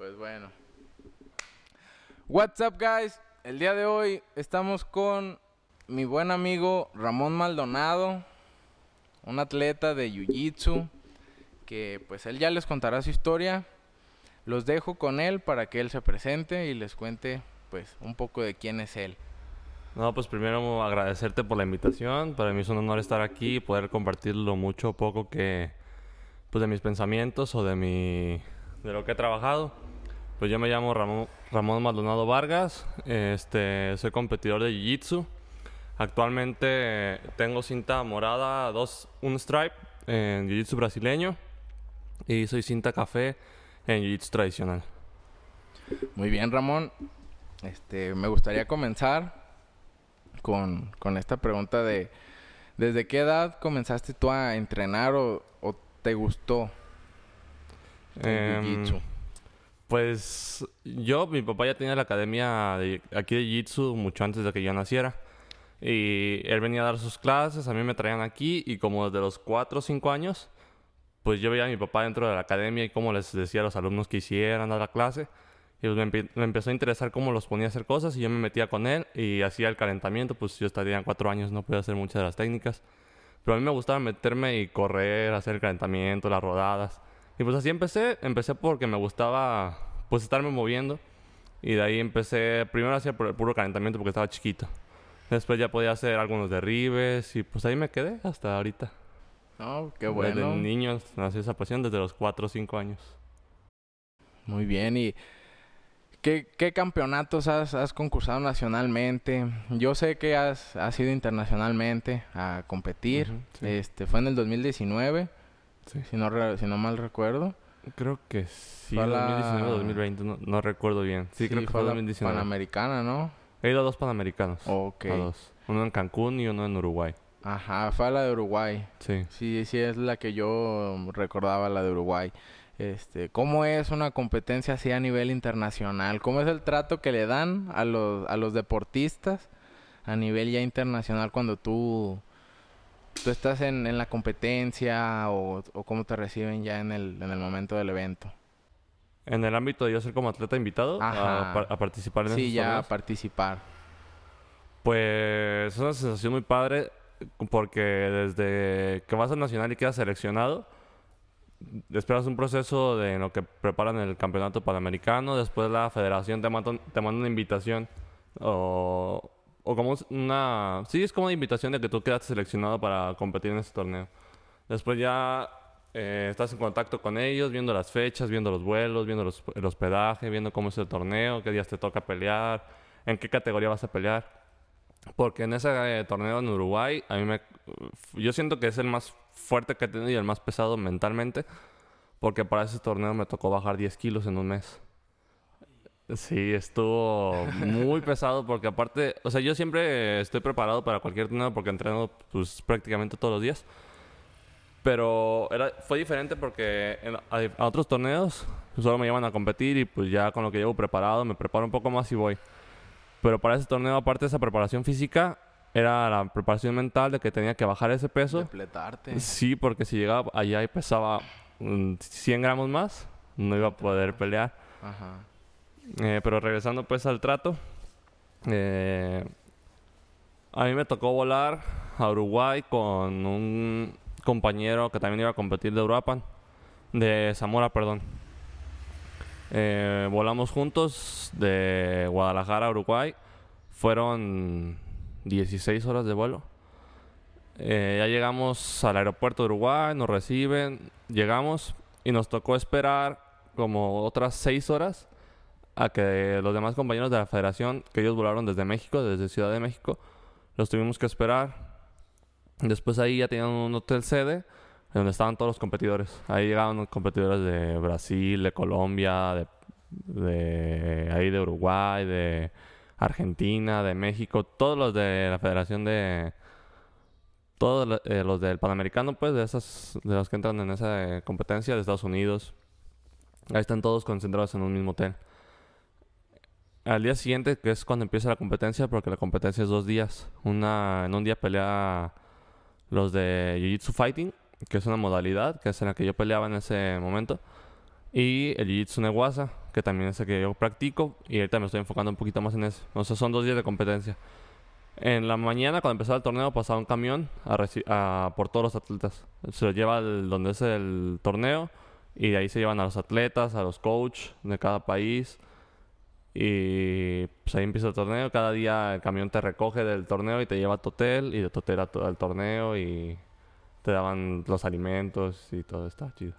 Pues bueno. What's up, guys? El día de hoy estamos con mi buen amigo Ramón Maldonado, un atleta de Jiu-Jitsu, que pues él ya les contará su historia. Los dejo con él para que él se presente y les cuente pues un poco de quién es él. No, pues primero agradecerte por la invitación. Para mí es un honor estar aquí y poder compartir lo mucho o poco que pues de mis pensamientos o de mi de lo que he trabajado. Pues yo me llamo Ramón, Ramón Maldonado Vargas, este, soy competidor de Jiu-Jitsu. Actualmente tengo cinta morada, dos, un stripe en Jiu-Jitsu brasileño y soy cinta café en Jiu-Jitsu tradicional. Muy bien, Ramón. Este, me gustaría comenzar con, con esta pregunta de ¿desde qué edad comenzaste tú a entrenar o, o te gustó el Em, jiu-jitsu? Pues yo, mi papá ya tenía la academia de, aquí de Jiu-Jitsu mucho antes de que yo naciera. Y él venía a dar sus clases, a mí me traían aquí y como desde los 4 o 5 años, pues yo veía a mi papá dentro de la academia y cómo les decía a los alumnos que hicieran dar la clase. Y pues me, me empezó a interesar cómo los ponía a hacer cosas y yo me metía con él y hacía el calentamiento, pues yo estaría 4 años, no podía hacer muchas de las técnicas. Pero a mí me gustaba meterme y correr, hacer el calentamiento, las rodadas. Y pues así empecé. Empecé porque me gustaba pues estarme moviendo. Y de ahí empecé, primero hacía por el puro calentamiento porque estaba chiquito. Después ya podía hacer algunos derribes y pues ahí me quedé hasta ahorita. No, qué Desde bueno. niño nació esa pasión desde los 4 o 5 años. Muy bien. ¿Y qué, qué campeonatos has, has concursado nacionalmente? Yo sé que has, has ido internacionalmente a competir. Sí. Este, fue en el 2019, Sí. si no, si no mal recuerdo. Creo que sí, Fue a la- 2019 o 2020, no, no recuerdo bien. Sí, creo que fue la 2019. Panamericana, ¿no? He ido a dos panamericanos. Ok. A dos. Uno en Cancún y uno en Uruguay. Ajá, fue a la de Uruguay. Sí. Sí, sí es la que yo recordaba, la de Uruguay. Este, ¿cómo es una competencia así a nivel internacional? ¿Cómo es el trato que le dan a los, a los deportistas a nivel ya internacional cuando tú, tú estás en, en la competencia o, o cómo te reciben ya en el, en el momento del evento? En el ámbito de yo ser como atleta invitado a, par- a participar en Sí, esos ya torneos, participar. Pues es una sensación muy padre porque desde que vas al nacional y quedas seleccionado, esperas un proceso de en lo que preparan el campeonato panamericano, después la federación te manda, te manda una invitación o, o como una... Sí, es como una invitación de que tú quedaste seleccionado para competir en ese torneo. Después ya eh, estás en contacto con ellos, viendo las fechas, viendo los vuelos, viendo los, el hospedaje, viendo cómo es el torneo, qué días te toca pelear, en qué categoría vas a pelear. Porque en ese eh, torneo en Uruguay, a mí me... Yo siento que es el más fuerte que he tenido y el más pesado mentalmente. Porque para ese torneo me tocó bajar 10 kilos en un mes. Sí, estuvo muy pesado porque aparte... O sea, yo siempre estoy preparado para cualquier torneo porque entreno pues prácticamente todos los días. Pero era, fue diferente porque en- a, a otros torneos solo me llevan a competir y pues ya con lo que llevo preparado me preparo un poco más y voy. Pero para ese torneo, aparte de esa preparación física, era la preparación mental de que tenía que bajar ese peso. Depletarte. Sí, porque si llegaba allá y pesaba mm, 100 gramos más, no iba a poder pelear. Ajá. Eh, pero regresando pues al trato, eh, a mí me tocó volar a Uruguay con un compañero que también iba a competir de Uruapan, de Zamora, perdón. Eh, volamos juntos de Guadalajara a Uruguay. Fueron 16 horas de vuelo. Ya llegamos al aeropuerto de Uruguay, nos reciben, llegamos y nos tocó esperar como otras 6 horas a que los demás compañeros de la federación, que ellos volaron desde México, desde Ciudad de México, los tuvimos que esperar. Después ahí ya tenían un hotel sede donde estaban todos los competidores. Ahí llegaban los competidores de Brasil, de Colombia, de, de ahí de Uruguay, de Argentina, de México, todos los de la federación de todos eh, los del Panamericano, pues, de esas, de los que entran en esa eh, competencia de Estados Unidos. Ahí están todos concentrados en un mismo hotel. Al día siguiente, que es cuando empieza la competencia, porque la competencia es dos días. Una, en un día pelea los de Jiu-Jitsu Fighting, que es una modalidad, que es en la que yo peleaba en ese momento. Y el Jiu-Jitsu Neguasa, que también es el que yo practico. Y ahorita me estoy enfocando un poquito más en eso. O sea, son dos días de competencia. En la mañana, cuando empezaba el torneo, pasaba un camión a por todos los atletas. Se los lleva al, donde es el torneo y de ahí se llevan a los atletas, a los coaches de cada país. Y pues ahí empieza el torneo. Cada día el camión te recoge del torneo y te lleva a tu hotel. Y de tu hotel al torneo y te daban los alimentos y todo. Está chido.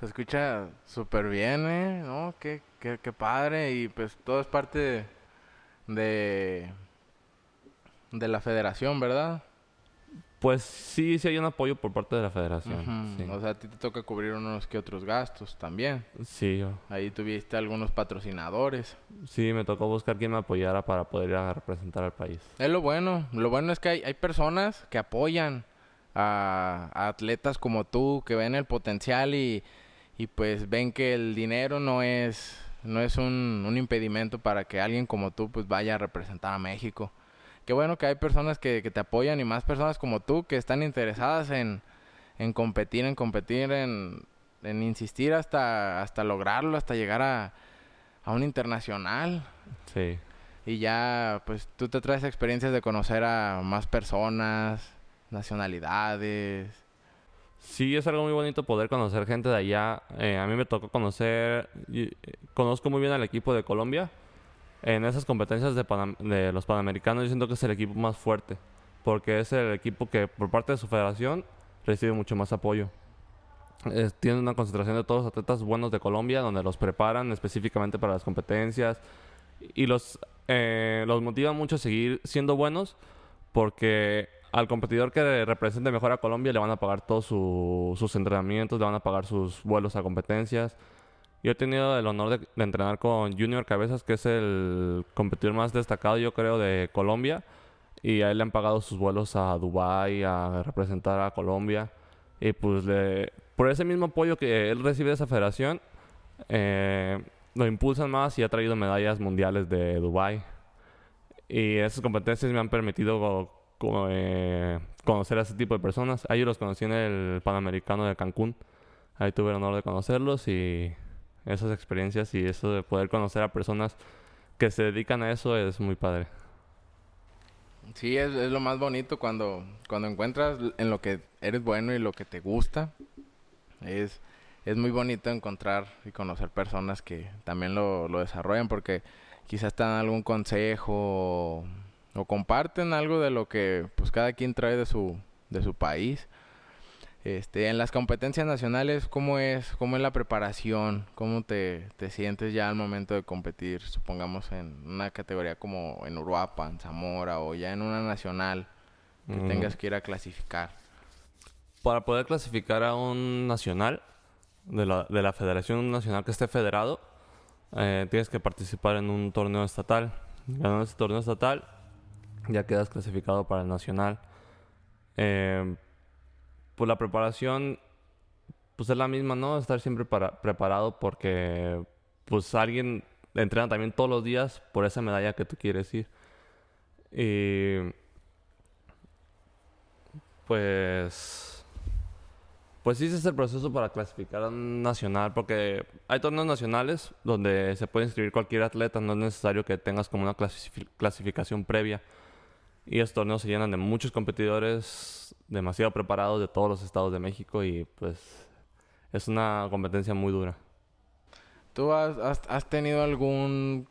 Se escucha súper bien, ¿eh? ¿No? Qué, qué, qué padre. Y pues todo es parte de de la federación, ¿verdad? Pues sí, sí hay un apoyo por parte de la federación. O sea, a ti te toca cubrir unos que otros gastos también. Sí, yo. Ahí tuviste algunos patrocinadores. Sí, me tocó buscar quien me apoyara para poder ir a representar al país. Es lo bueno. Lo bueno es que hay, hay personas que apoyan a, atletas como tú, que ven el potencial y, y, pues ven que el dinero no es, no es un, un impedimento para que alguien como tú pues vaya a representar a México qué bueno que hay personas que, te apoyan y más personas como tú que están interesadas en, competir, en competir, en, insistir hasta, hasta lograrlo, hasta llegar a, un internacional. Sí. Y ya, pues tú te traes experiencias de conocer a más personas, nacionalidades. Sí, es algo muy bonito poder conocer gente de allá. Eh, a mí me tocó conocer, eh, conozco muy bien al equipo de Colombia en esas competencias de, los Panamericanos yo siento que es el equipo más fuerte, porque es el equipo que por parte de su federación recibe mucho más apoyo. tiene una concentración de todos los atletas buenos de Colombia, donde los preparan específicamente para las competencias y los, eh, los motivan mucho a seguir siendo buenos, porque al competidor que represente mejor a Colombia le van a pagar todos sus entrenamientos, le van a pagar sus vuelos a competencias yo he tenido el honor de, entrenar con Junior Cabezas, que es el competidor más destacado, yo creo, de Colombia. Y a él le han pagado sus vuelos a Dubai a representar a Colombia. Y pues le, por ese mismo apoyo que él recibe de esa federación, eh, lo impulsan más y ha traído medallas mundiales de Dubai. Y esas competencias me han permitido eh, conocer a ese tipo de personas. Ahí los conocí en el Panamericano de Cancún. Ahí tuve el honor de conocerlos y esas experiencias y eso de poder conocer a personas que se dedican a eso es muy padre. Sí, es, lo más bonito cuando, cuando encuentras en lo que eres bueno y lo que te gusta. Es, es muy bonito encontrar y conocer personas que también lo, lo desarrollan porque quizás te dan algún consejo o, o, comparten algo de lo que pues cada quien trae de su, de su país. Este, en las competencias nacionales, ¿cómo es, cómo es la preparación? ¿Cómo te, te sientes ya al momento de competir? Supongamos en una categoría como en Uruapan, Zamora o ya en una nacional que mm. tengas que ir a clasificar. Para poder clasificar a un nacional de la, de la federación nacional que esté federado, eh, tienes que participar en un torneo estatal. Ganando ese torneo estatal, ya quedas clasificado para el nacional. Eh, pues la preparación pues es la misma, ¿no? Estar siempre para, preparado porque pues alguien entrena también todos los días por esa medalla que tú quieres ir. Y pues pues sí ese es el proceso para clasificar a un nacional porque hay torneos nacionales donde se puede inscribir cualquier atleta, no es necesario que tengas como una clasificación previa. Y estos torneos se llenan de muchos competidores demasiado preparados de todos los estados de México y pues es una competencia muy dura. ¿Tú has, has, tenido algún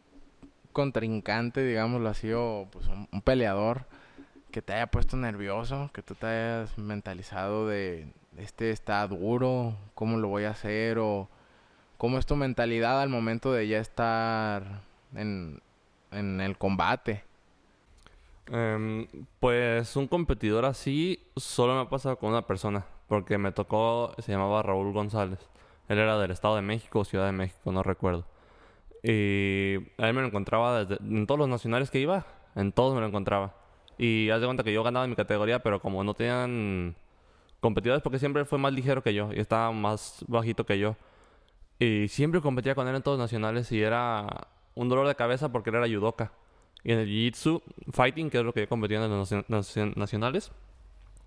contrincante, digámoslo así, o pues un, peleador que te haya puesto nervioso, que tú te hayas mentalizado de este está duro, cómo lo voy a hacer o cómo es tu mentalidad al momento de ya estar en, en el combate? Em, pues un competidor así solo me ha pasado con una persona, porque me tocó, se llamaba Raúl González. Él era del Estado de México Ciudad de México, no recuerdo. Y él me lo encontraba desde, en todos los nacionales que iba, en todos me lo encontraba. Y haz de cuenta que yo ganaba en mi categoría, pero como no tenían competidores, porque siempre fue más ligero que yo y estaba más bajito que yo. Y siempre competía con él en todos los nacionales y era un dolor de cabeza porque él era judoka. Y en el Jiu-Jitsu Fighting, que es lo que yo competí en los nacionales,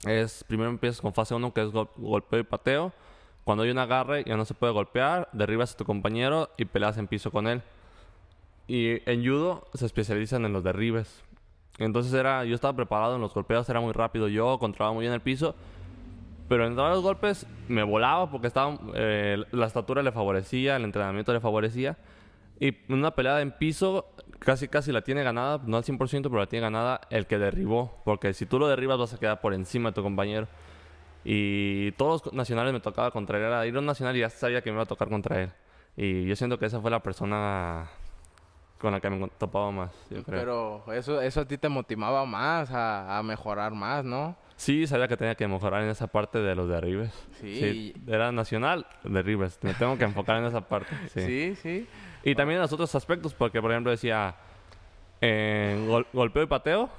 es primero empiezas con fase 1, que es golpeo y pateo. Cuando hay un agarre, ya no se puede golpear, derribas a tu compañero y peleas en piso con él. Y en judo se especializan en los derribes. Entonces era, yo estaba preparado en los golpeos, era muy rápido yo, controlaba muy bien el piso. Pero en todos los golpes me volaba porque estaba, eh, la estatura le favorecía, el entrenamiento le favorecía. Y en una pelea en piso, casi casi la tiene ganada, no al 100%, pero la tiene ganada el que derribó. Porque si tú lo derribas vas a quedar por encima de tu compañero. Y todos los nacionales me tocaba contra él. Era ir a un nacional y ya sabía que me iba a tocar contra él. Y yo siento que esa fue la persona con la que me topaba más, yo creo. Pero eso, eso a ti te motivaba más a, a mejorar más, ¿no? Sí, sabía que tenía que mejorar en esa parte de los derribes. Sí. Era nacional, derribes. Me tengo que enfocar en esa parte. Sí, sí. sí. Y también en los otros aspectos, porque por ejemplo decía, en gol- golpeo y pateo,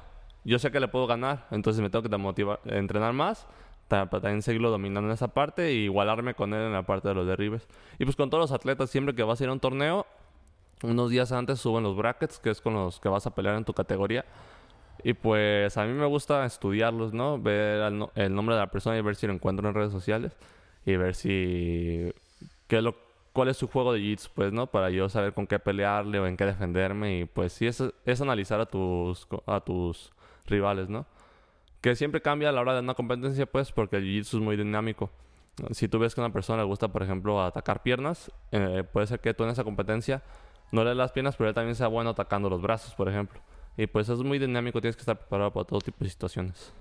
yo sé que le puedo ganar, entonces me tengo que motivar, entrenar más para también seguirlo dominando en esa parte e igualarme con él en la parte de los derribes. Y pues con todos los atletas, siempre que vas a ir a un torneo, unos días antes suben los brackets, que es con los que vas a pelear en tu categoría. Y pues a mí me gusta estudiarlos, ¿no? Ver al no- el nombre de la persona y ver si lo encuentro en redes sociales. Y ver si... Qué es lo, cuál es su juego de jiu pues, ¿no? Para yo saber con qué pelearle o en qué defenderme. Y pues sí, es, es analizar a tus, a tus rivales, ¿no? Que siempre cambia a la hora de una competencia, pues, porque el jiu-jitsu es muy dinámico. Si tú ves que a una persona le gusta, por ejemplo, atacar piernas, eh, puede ser que tú en esa competencia no le des las piernas, pero él también sea bueno atacando los brazos, por ejemplo. Y pues es muy dinámico, tienes que estar preparado para todo tipo de situaciones.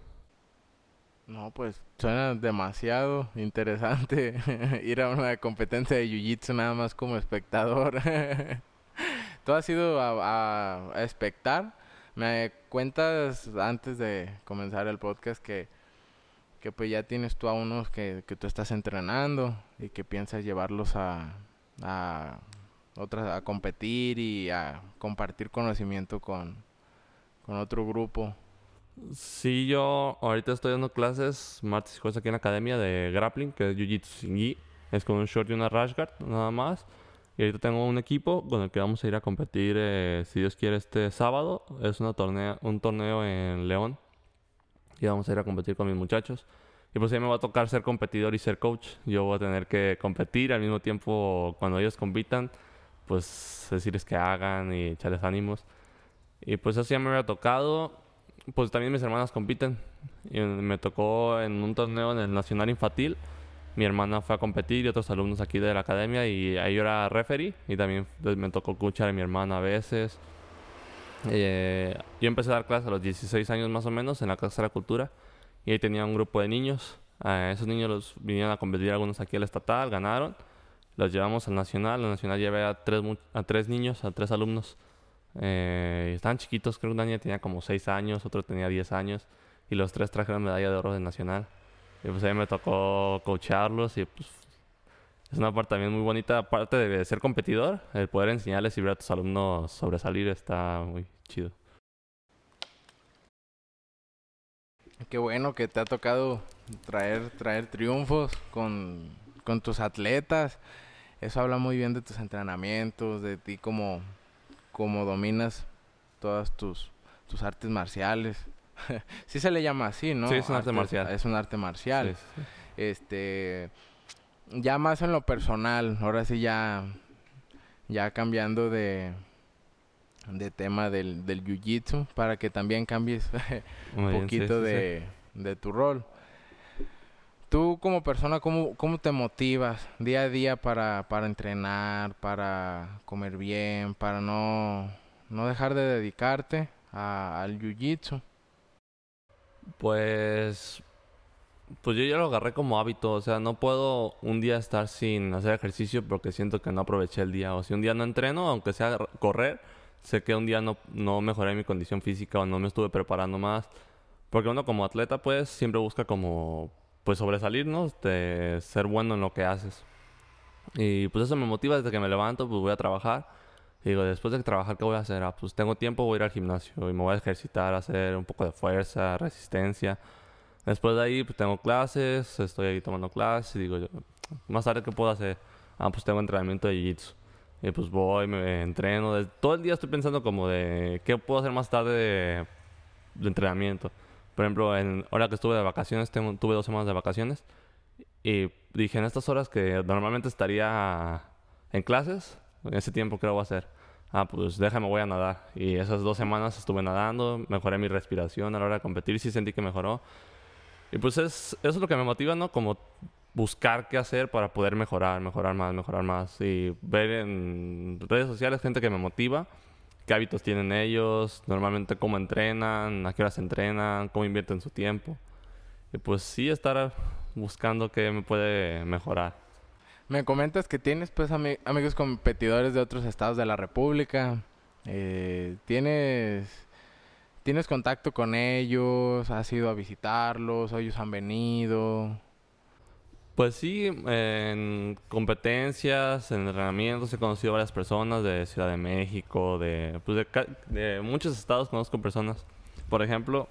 No, pues suena demasiado interesante ir a una competencia de jiu-jitsu nada más como espectador. ¿Tú has ido a, a, espectar? Me cuentas antes de comenzar el podcast que, que pues ya tienes tú a unos que, que tú estás entrenando y que piensas llevarlos a, a otras a competir y a compartir conocimiento con, con otro grupo. Sí, yo ahorita estoy dando clases martes y jueves aquí en la academia de grappling, que es Jiu-Jitsu sin gi. Es con un short y una rash guard, nada más. Y ahorita tengo un equipo con el que vamos a ir a competir, eh, si Dios quiere, este sábado. Es una tornea, un torneo en León. Y vamos a ir a competir con mis muchachos. Y pues ahí me va a tocar ser competidor y ser coach. Yo voy a tener que competir al mismo tiempo cuando ellos compitan, pues decirles que hagan y echarles ánimos. Y pues eso ya me había tocado. Pues también mis hermanas compiten. Y me tocó en un torneo en el Nacional Infantil. Mi hermana fue a competir y otros alumnos aquí de la academia y ahí yo era referee y también pues, me tocó escuchar a mi hermana a veces. Eh, yo empecé a dar clases a los 16 años más o menos en la Casa de la Cultura y ahí tenía un grupo de niños. A esos niños los vinieron a competir algunos aquí al estatal, ganaron. Los llevamos al nacional. El nacional llevé a tres, a tres niños, a tres alumnos. Eh, estaban chiquitos, creo que una niña tenía como 6 años, otro tenía 10 años. Y los tres trajeron medalla de oro del nacional. Y pues ahí me tocó coacharlos y pues es una parte también muy bonita. Aparte de ser competidor, el poder enseñarles y ver a tus alumnos sobresalir está muy chido. Qué bueno que te ha tocado traer, traer triunfos con, con tus atletas. Eso habla muy bien de tus entrenamientos, de ti como, como dominas todas tus, tus artes marciales. sí se le llama así, ¿no? Sí, es un arte marcial. Es un arte marcial. Sí, sí. Este, ya más en lo personal, ahora sí ya, ya cambiando de, de tema del, del jiu-jitsu para que también cambies un poquito sí. de, de tu rol. Tú como persona, ¿cómo, cómo te motivas día a día para, para entrenar, para comer bien, para no, no dejar de dedicarte a- al jiu-jitsu? Pues, pues yo ya lo agarré como hábito, o sea, no puedo un día estar sin hacer ejercicio porque siento que no aproveché el día. O si un día no entreno, aunque sea correr, sé que un día no, no mejoré mi condición física o no me estuve preparando más. Porque uno como atleta, pues, siempre busca como, pues, sobresalir, ¿no? De ser bueno en lo que haces. Y pues eso me motiva desde que me levanto, pues voy a trabajar. Y digo, después de trabajar, ¿qué voy a hacer? Ah, pues tengo tiempo, voy a ir al gimnasio y me voy a ejercitar, hacer un poco de fuerza, resistencia. Después de ahí, pues tengo clases, estoy ahí tomando clases y digo, yo, más tarde, ¿qué puedo hacer? Ah, pues tengo entrenamiento de jiu-jitsu. Y pues voy, me entreno. todo el día estoy pensando como de, ¿qué puedo hacer más tarde de, de entrenamiento? Por ejemplo, en, ahora que estuve de vacaciones, tengo- tuve dos semanas de vacaciones. Y dije, en estas horas que normalmente estaría en clases, en ese tiempo, ¿qué voy a hacer? Ah, pues déjame, voy a nadar. Y esas dos semanas estuve nadando, mejoré mi respiración a la hora de competir, sí sentí que mejoró. Y pues es, eso es lo que me motiva, ¿no? Como buscar qué hacer para poder mejorar, mejorar más, mejorar más. Y ver en redes sociales gente que me motiva, qué hábitos tienen ellos, normalmente cómo entrenan, a qué horas entrenan, cómo invierten su tiempo. Y pues sí, estar buscando qué me puede mejorar. Me comentas que tienes pues amigos competidores de otros estados de la República. Eh, ¿Tienes tienes contacto con ellos? ¿Has ido a visitarlos? ¿Ellos han venido? Pues sí, en competencias, en entrenamientos he conocido varias personas de Ciudad de México, de, pues de, muchos estados conozco personas. Por ejemplo,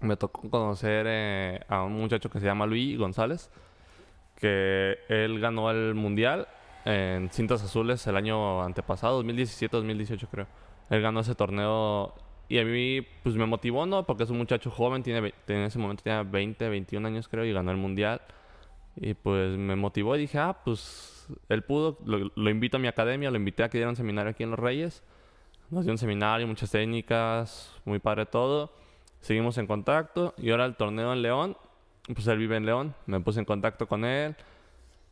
me tocó conocer eh, a un muchacho que se llama Luis González, que él ganó el mundial en cintas azules el año antepasado, 2017-2018 creo. Él ganó ese torneo y a mí pues me motivó, ¿no? Porque es un muchacho joven, tiene, en ese momento tenía 20, 21 años creo y ganó el mundial. Y pues me motivó y dije, ah, pues él pudo, lo, invito a mi academia, lo invité a que diera un seminario aquí en Los Reyes. Nos dio un seminario, muchas técnicas, muy padre todo. Seguimos en contacto y ahora el torneo en León, pues él vive en León, me puse en contacto con él.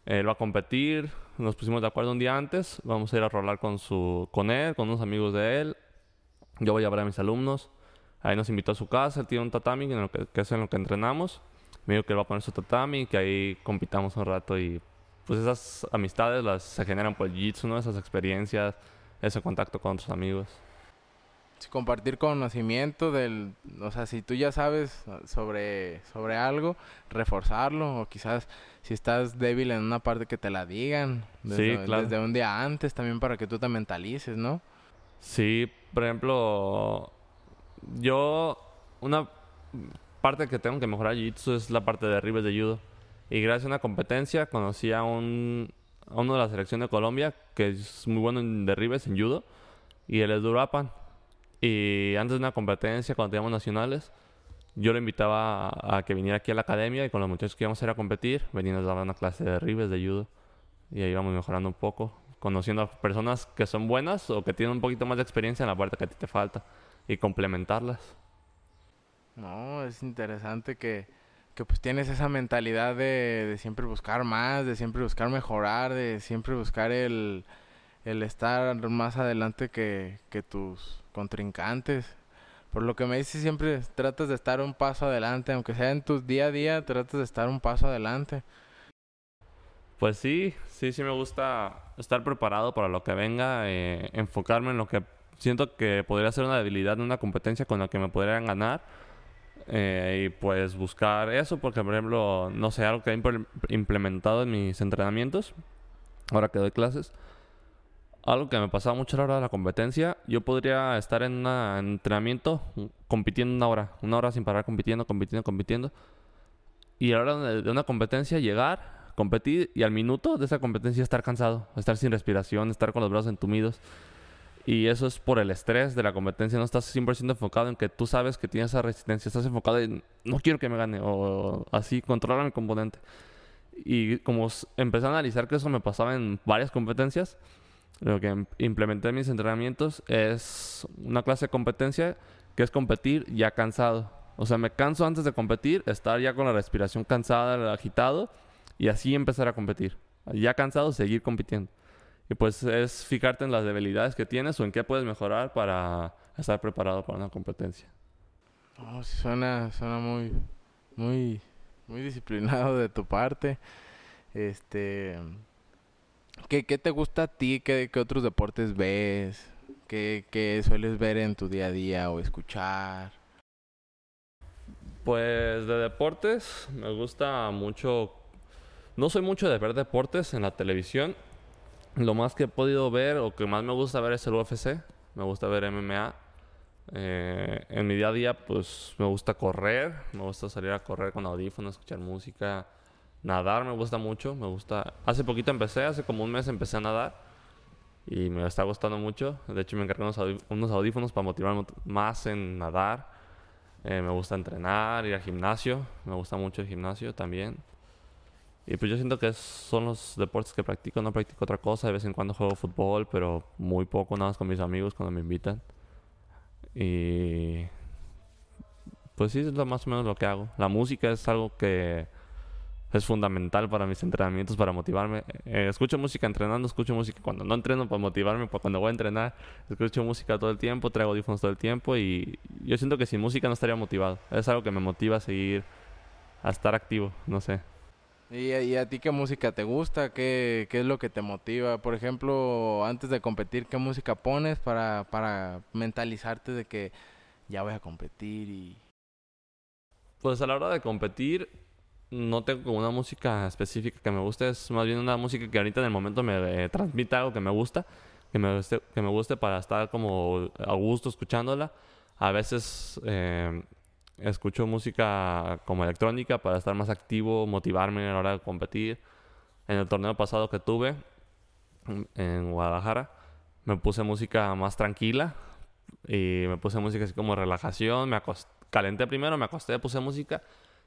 Él va a competir, nos pusimos de acuerdo un día antes, vamos a ir a rolar con, su, con él, con unos amigos de él. Yo voy a ver a mis alumnos. Ahí nos invitó a su casa, él tiene un tatami, en que, que es en lo que entrenamos me dijo que él va a poner su tatami, que ahí compitamos un rato y pues esas amistades las se generan por el jiu-jitsu, ¿no? Esas experiencias, ese contacto con otros amigos. compartir conocimiento del, o sea, si tú ya sabes sobre, sobre algo, reforzarlo, o quizás si estás débil en una parte que te la digan, desde, sí, claro. desde un día antes también para que tú te mentalices, ¿no? Sí, por ejemplo, yo, una parte que tengo que mejorar Jiu-Jitsu es la parte de derribes de judo. Y gracias a una competencia conocí a, un, uno de la selección de Colombia que es muy bueno en derribes, en judo. Y él es Durapan. Y antes de una competencia, cuando teníamos nacionales, yo lo invitaba a, que viniera aquí a la academia y con los muchachos que íbamos a ir a competir, veníamos a dar una clase de derribes de judo. Y ahí íbamos mejorando un poco, conociendo a personas que son buenas o que tienen un poquito más de experiencia en la parte que a ti te falta y complementarlas. No, es interesante que, que pues tienes esa mentalidad de, de, siempre buscar más, de siempre buscar mejorar, de siempre buscar el, el estar más adelante que, que tus contrincantes. Por lo que me dices, siempre tratas de estar un paso adelante, aunque sea en tu día a día, tratas de estar un paso adelante. Pues sí, sí, sí me gusta estar preparado para lo que venga, eh, enfocarme en lo que siento que podría ser una debilidad una competencia con la que me podrían ganar eh, y pues buscar eso, porque por ejemplo, no sé, algo que he implementado en mis entrenamientos, ahora que doy clases, algo que me pasaba mucho a la hora de la competencia, yo podría estar en un entrenamiento compitiendo una hora, una hora sin parar compitiendo, compitiendo, compitiendo, y a la hora de una competencia llegar, competir y al minuto de esa competencia estar cansado, estar sin respiración, estar con los brazos entumidos. Y eso es por el estrés de la competencia. No estás 100% enfocado en que tú sabes que tienes esa resistencia. Estás enfocado en no quiero que me gane o así, controlar mi componente. Y como empecé a analizar que eso me pasaba en varias competencias, lo que implementé en mis entrenamientos es una clase de competencia que es competir ya cansado. O sea, me canso antes de competir, estar ya con la respiración cansada, agitado, y así empezar a competir. Ya cansado, seguir compitiendo. Y pues es fijarte en las debilidades que tienes o en qué puedes mejorar para estar preparado para una competencia. Oh, suena, suena muy, muy, muy disciplinado de tu parte. Este, ¿qué, qué te gusta a ti? ¿Qué, qué otros deportes ves? ¿Qué, ¿Qué sueles ver en tu día a día o escuchar? Pues de deportes me gusta mucho. No soy mucho de ver deportes en la televisión lo más que he podido ver o que más me gusta ver es el UFC. Me gusta ver MMA. Eh, en mi día a día, pues me gusta correr. Me gusta salir a correr con audífonos, escuchar música. Nadar me gusta mucho. Me gusta. Hace poquito empecé, hace como un mes empecé a nadar. Y me está gustando mucho. De hecho, me encargué unos, audífonos para motivarme más en nadar. Eh, me gusta entrenar, ir al gimnasio. Me gusta mucho el gimnasio también. Y pues yo siento que son los deportes que practico, no practico otra cosa. De vez en cuando juego fútbol, pero muy poco, nada más con mis amigos cuando me invitan. Y pues sí, es lo más o menos lo que hago. La música es algo que es fundamental para mis entrenamientos, para motivarme. Eh, escucho música entrenando, escucho música cuando no entreno para motivarme, para cuando voy a entrenar. Escucho música todo el tiempo, traigo audífonos todo el tiempo y yo siento que sin música no estaría motivado. Es algo que me motiva a seguir, a estar activo, no sé. ¿Y, a ti qué música te gusta? ¿Qué, ¿Qué, es lo que te motiva? Por ejemplo, antes de competir, ¿qué música pones para, para mentalizarte de que ya voy a competir y... Pues a la hora de competir, no tengo una música específica que me guste, es más bien una música que ahorita en el momento me eh, transmite algo que me gusta, que me guste, que me guste para estar como a gusto escuchándola. A veces eh, escucho música como electrónica para estar más activo, motivarme a la hora de competir. En el torneo pasado que tuve en Guadalajara, me puse música más tranquila y me puse música así como relajación, me calenté primero, me acosté, puse música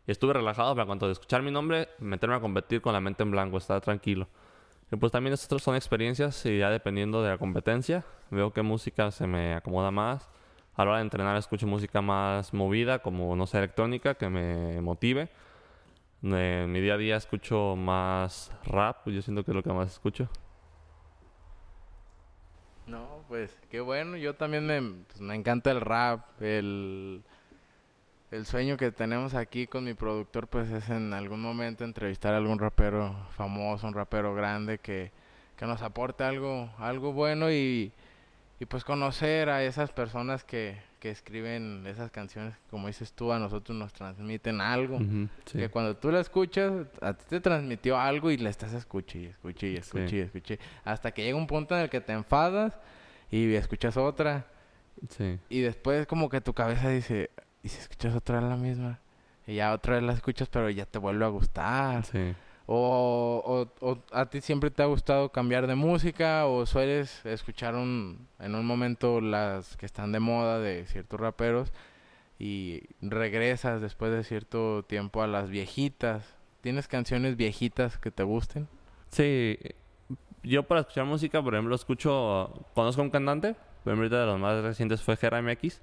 y estuve relajado para cuando de escuchar mi nombre, meterme a competir con la mente en blanco, estar tranquilo. Pues también estas son experiencias y ya dependiendo de la competencia, veo qué música se me acomoda más. A la hora de entrenar escucho música más movida, como no sé, electrónica, que me motive. En mi día a día escucho más rap, yo siento que es lo que más escucho. No, pues qué bueno, yo también me, pues, me encanta el rap, el el sueño que tenemos aquí con mi productor pues es en algún momento entrevistar a algún rapero famoso, un rapero grande que, nos aporte algo, algo bueno y, pues conocer a esas personas que, escriben esas canciones, como dices tú, a nosotros nos transmiten algo. Que cuando tú la escuchas, a ti te transmitió algo y la estás escuchando y escuché y escuché y escuché. Hasta que llega un punto en el que te enfadas y escuchas otra. Y después como que tu cabeza dice, y si escuchas otra vez la misma, y ya otra vez la escuchas, pero ya te vuelve a gustar. Sí. O, a ti siempre te ha gustado cambiar de música o sueles escuchar un, en un momento las que están de moda de ciertos raperos y regresas después de cierto tiempo a las viejitas. ¿Tienes canciones viejitas que te gusten? Sí, yo para escuchar música, por ejemplo, escucho, conozco a un cantante, por ejemplo, de los más recientes fue Jera MX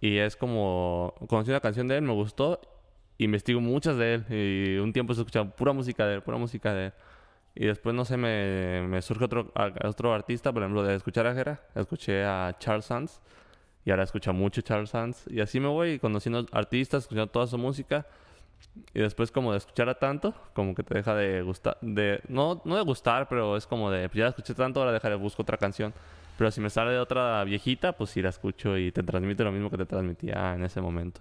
y es como, conocí una canción de él, me gustó, investigo muchas de él. Y un tiempo se escuchaba pura música de él, pura música de él. Y después, no sé, me, me surge otro, otro artista, por ejemplo, de escuchar a Jera. Escuché a Charles Sands. Y ahora escucho mucho Charles Sands. Y así me voy conociendo artistas, escuchando toda su música. Y después como de escuchar a tanto, como que te deja de gustar, de, no, no de gustar, pero es como de, pues ya escuché tanto, ahora dejaré, busco otra canción. Pero si me sale de otra viejita, pues sí la escucho y te transmite lo mismo que te transmitía en ese momento.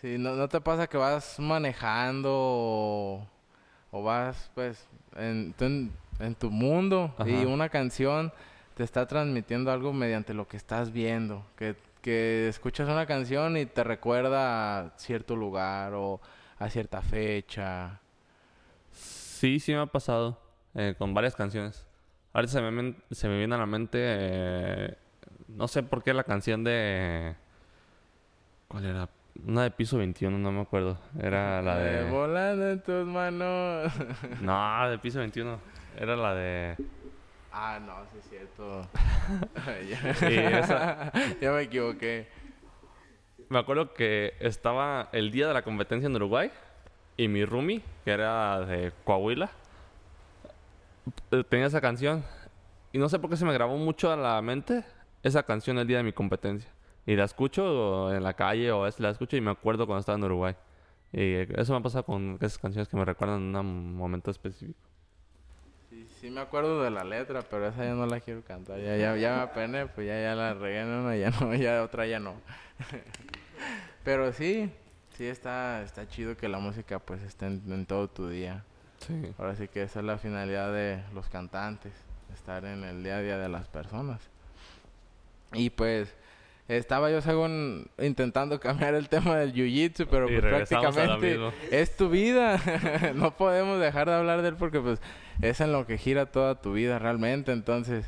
Sí, ¿no, no te pasa que vas manejando o, vas pues en, en, tu mundo y una canción te está transmitiendo algo mediante lo que estás viendo? Que, que escuchas una canción y te recuerda a cierto lugar o a cierta fecha. Sí, sí me ha pasado eh, con varias canciones. Ahorita se me, se me viene a la mente, eh, no sé por qué la canción de... ¿Cuál era? Una de piso 21, no me acuerdo. Era la de... volando en tus manos. no, de piso 21. Era la de... Ah, no, sí es cierto. ya, ya me equivoqué. Me acuerdo que estaba el día de la competencia en Uruguay y mi roomie, que era de Coahuila, eh, tenía esa canción. Y no sé por qué se me grabó mucho a la mente esa canción el día de mi competencia. Y la escucho en la calle o es la escucho y me acuerdo cuando estaba en Uruguay. Y eso me ha pasado con esas canciones que me recuerdan en un momento específico. Sí, sí me acuerdo de la letra, pero esa ya no la quiero cantar. Ya, ya, ya me apené, pues ya, ya la regué una, ya no, ya otra ya no. pero sí, sí está, está chido que la música pues esté en todo tu día. Ahora sí que esa es la finalidad de los cantantes, estar en el día a día de las personas. Y pues estaba yo según intentando cambiar el tema del jiu-jitsu, pero pues prácticamente es tu vida. no podemos dejar de hablar de él porque pues es en lo que gira toda tu vida realmente. Entonces,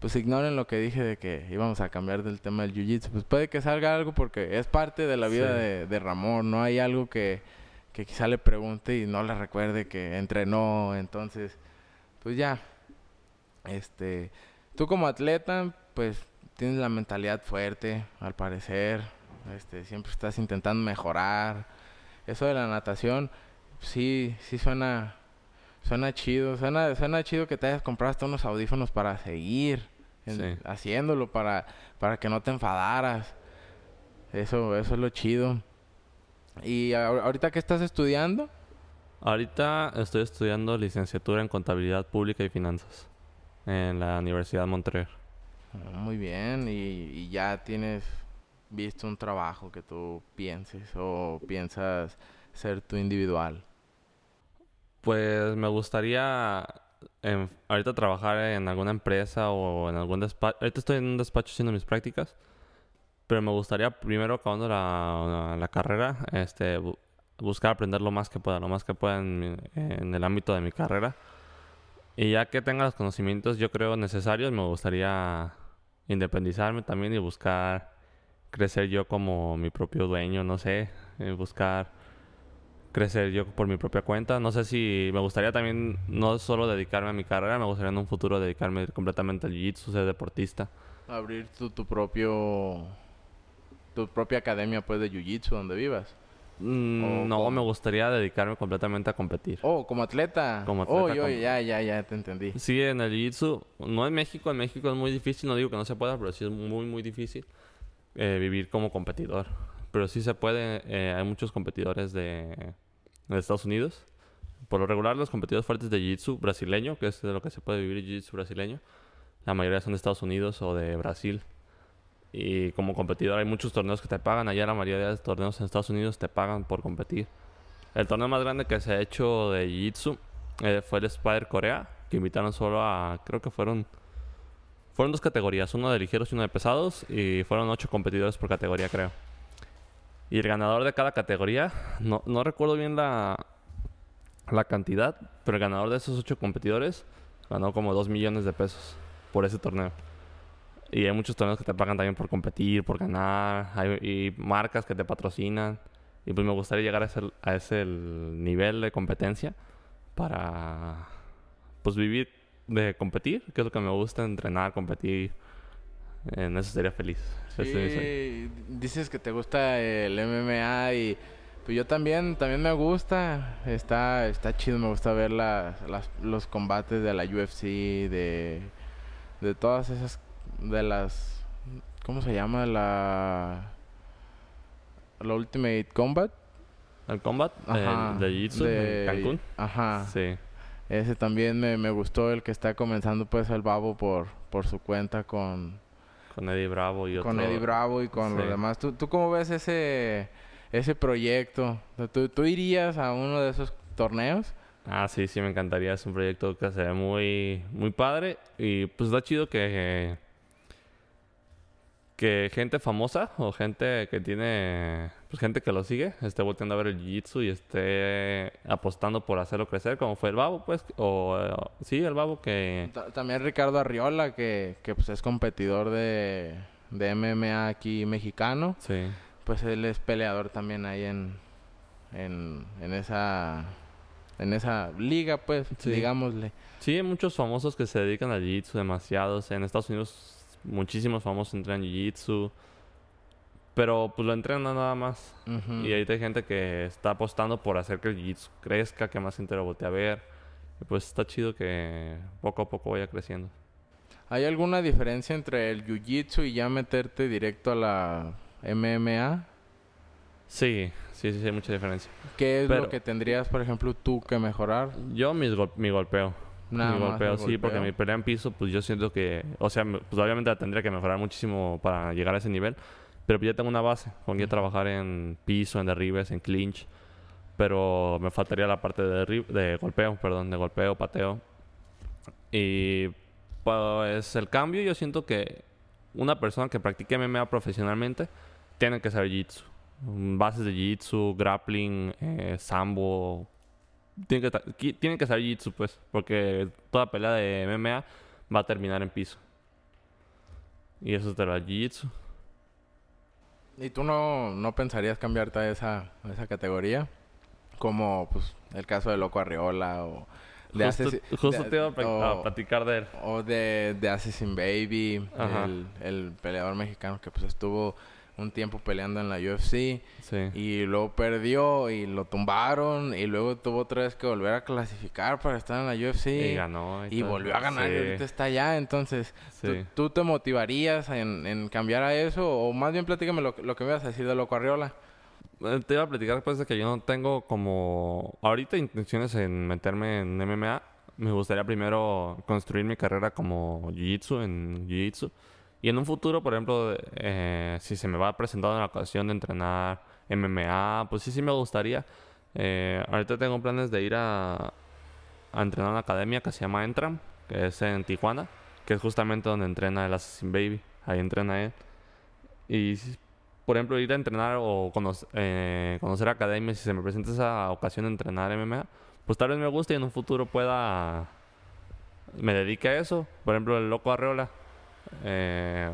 pues ignoren lo que dije de que íbamos a cambiar del tema del jiu-jitsu. Pues puede que salga algo porque es parte de la vida de, de Ramón. No hay algo que que quizá le pregunte y no le recuerde que entrenó, entonces, pues ya, este, tú como atleta, pues tienes la mentalidad fuerte, al parecer, este, siempre estás intentando mejorar. Eso de la natación, sí, sí suena, suena chido, suena, suena chido que te hayas comprado hasta unos audífonos para seguir haciéndolo, para, para que no te enfadaras. Eso, eso es lo chido. ¿Y ahorita qué estás estudiando? Ahorita estoy estudiando licenciatura en contabilidad pública y finanzas en la Universidad de Montreal. Muy bien, y, ya tienes visto un trabajo que tú pienses o piensas ser tu individual. Pues me gustaría ahorita trabajar en alguna empresa o en algún despacho. Ahorita estoy en un despacho haciendo mis prácticas, pero me gustaría primero acabando la, la carrera, este, buscar aprender lo más que pueda, lo más que pueda en, en el ámbito de mi carrera. Y ya que tenga los conocimientos, yo creo necesarios, me gustaría independizarme también y buscar crecer yo como mi propio dueño, no sé, eh, buscar crecer yo por mi propia cuenta. No sé si me gustaría también no solo dedicarme a mi carrera, me gustaría en un futuro dedicarme completamente al jiu-jitsu, ser deportista. Abrir tu, tu propio tu propia academia pues de jiu-jitsu donde vivas. Mm, no, me gustaría dedicarme completamente a competir. Oh, como atleta. Como atleta. Oh, ya, ya, ya te entendí. Sí, en el jiu-jitsu, no en México, en México es muy difícil, no digo que no se pueda, pero sí es muy, muy difícil eh, vivir como competidor. Pero sí se puede, eh, hay muchos competidores de, de, Estados Unidos. Por lo regular, los competidores fuertes de jiu-jitsu brasileño, que es de lo que se puede vivir jiu-jitsu brasileño, la mayoría son de Estados Unidos o de Brasil. Y como competidor hay muchos torneos que te pagan. Allá la mayoría de los torneos en Estados Unidos te pagan por competir. El torneo más grande que se ha hecho de Jiu-Jitsu eh, fue el Spider Corea, que invitaron solo a, creo que fueron, fueron dos categorías, uno de ligeros y uno de pesados, y fueron ocho competidores por categoría, creo. Y el ganador de cada categoría, no, no recuerdo bien la, la cantidad, pero el ganador de esos ocho competidores ganó como dos millones de pesos por ese torneo. Y hay muchos torneos que te pagan también por competir, por ganar. Hay y marcas que te patrocinan. Y pues me gustaría llegar a ese, a ese nivel de competencia para pues vivir de competir, que es lo que me gusta, entrenar, competir. En eso sería feliz. Sí, dices que te gusta el MMA y pues yo también, también me gusta. Está, está chido, me gusta ver las, los combates de la UFC, de, de todas esas de las ¿cómo se llama? La la Ultimate Combat. El Combat ajá, de Jitsu de Cancún. Ajá. Sí. Ese también me, me, gustó el que está comenzando pues el Babo por por su cuenta con con Eddie Bravo y otro... Con Eddie Bravo y con los demás. ¿Tú, ¿Tú cómo ves ese ese proyecto? ¿Tú, ¿Tú irías a uno de esos torneos? Ah, sí, sí, me encantaría. Es un proyecto que se ve muy, muy padre. Y pues da chido que, que gente famosa o gente que tiene, pues gente que lo sigue, esté volteando a ver el jiu-jitsu y esté apostando por hacerlo crecer, como fue el Babo, pues, o sí, el Babo que... También Ricardo Arriola, que, que pues es competidor de, de MMA aquí mexicano. Sí. Pues él es peleador también ahí en, en, en esa en esa liga, pues, digámosle. Sí, hay muchos famosos que se dedican al jiu-jitsu, demasiados. En Estados Unidos muchísimos famosos entrenan jiu-jitsu. Pero pues lo entrenan nada más. Y ahí hay gente que está apostando por hacer que el jiu-jitsu crezca, que más gente lo voltee a ver. Y pues está chido que poco a poco vaya creciendo. ¿Hay alguna diferencia entre el jiu-jitsu y ya meterte directo a la MMA? Sí, sí, sí, hay mucha diferencia. ¿Qué es lo que tendrías, por ejemplo, tú que mejorar? Yo mi golpeo mi golpeo, sí, porque mi pelea en piso, pues yo siento que, o sea, pues obviamente tendría que mejorar muchísimo para llegar a ese nivel, pero ya tengo una base, con que trabajar en piso, en derribes, en clinch, pero me faltaría la parte de, de golpeo, perdón, de golpeo, pateo. Y pues el cambio yo siento que una persona que practique MMA profesionalmente tiene que saber jiu-jitsu. Bases de jiu-jitsu, grappling, eh, sambo, tiene que, tienen que saber Jitsu, pues, porque toda pelea de MMA va a terminar en piso. Y eso te lo Jiu-Jitsu. ¿Y tú no, no pensarías cambiarte a esa, esa categoría? Como pues el caso de Loco Arriola o de Justo, justo te iba a, platicar de él. O de, de Assassin Baby, el, el, peleador mexicano que pues estuvo un tiempo peleando en la UFC. Sí. Y luego perdió y lo tumbaron. Y luego tuvo otra vez que volver a clasificar para estar en la UFC. Y ganó. Y, volvió a ganar y ahorita está allá. Entonces, ¿tú, te motivarías en, en, cambiar a eso? O más bien platícame lo, lo que me vas a decir de Loco Arriola. Eh, te iba a platicar después de que yo no tengo como ahorita intenciones en meterme en MMA. Me gustaría primero construir mi carrera como Jiu-Jitsu en Jiu-Jitsu. Y en un futuro, por ejemplo, eh, si se me va a presentar la ocasión de entrenar MMA, pues sí, sí me gustaría. Eh, ahorita tengo planes de ir a, a entrenar en una academia que se llama Entram, que es en Tijuana, que es justamente donde entrena el Assassin Baby. Ahí entrena él. Y por ejemplo, ir a entrenar o conocer, eh, conocer academias, si se me presenta esa ocasión de entrenar MMA, pues tal vez me guste y en un futuro pueda. me dedique a eso. Por ejemplo, el loco Arreola. Eh,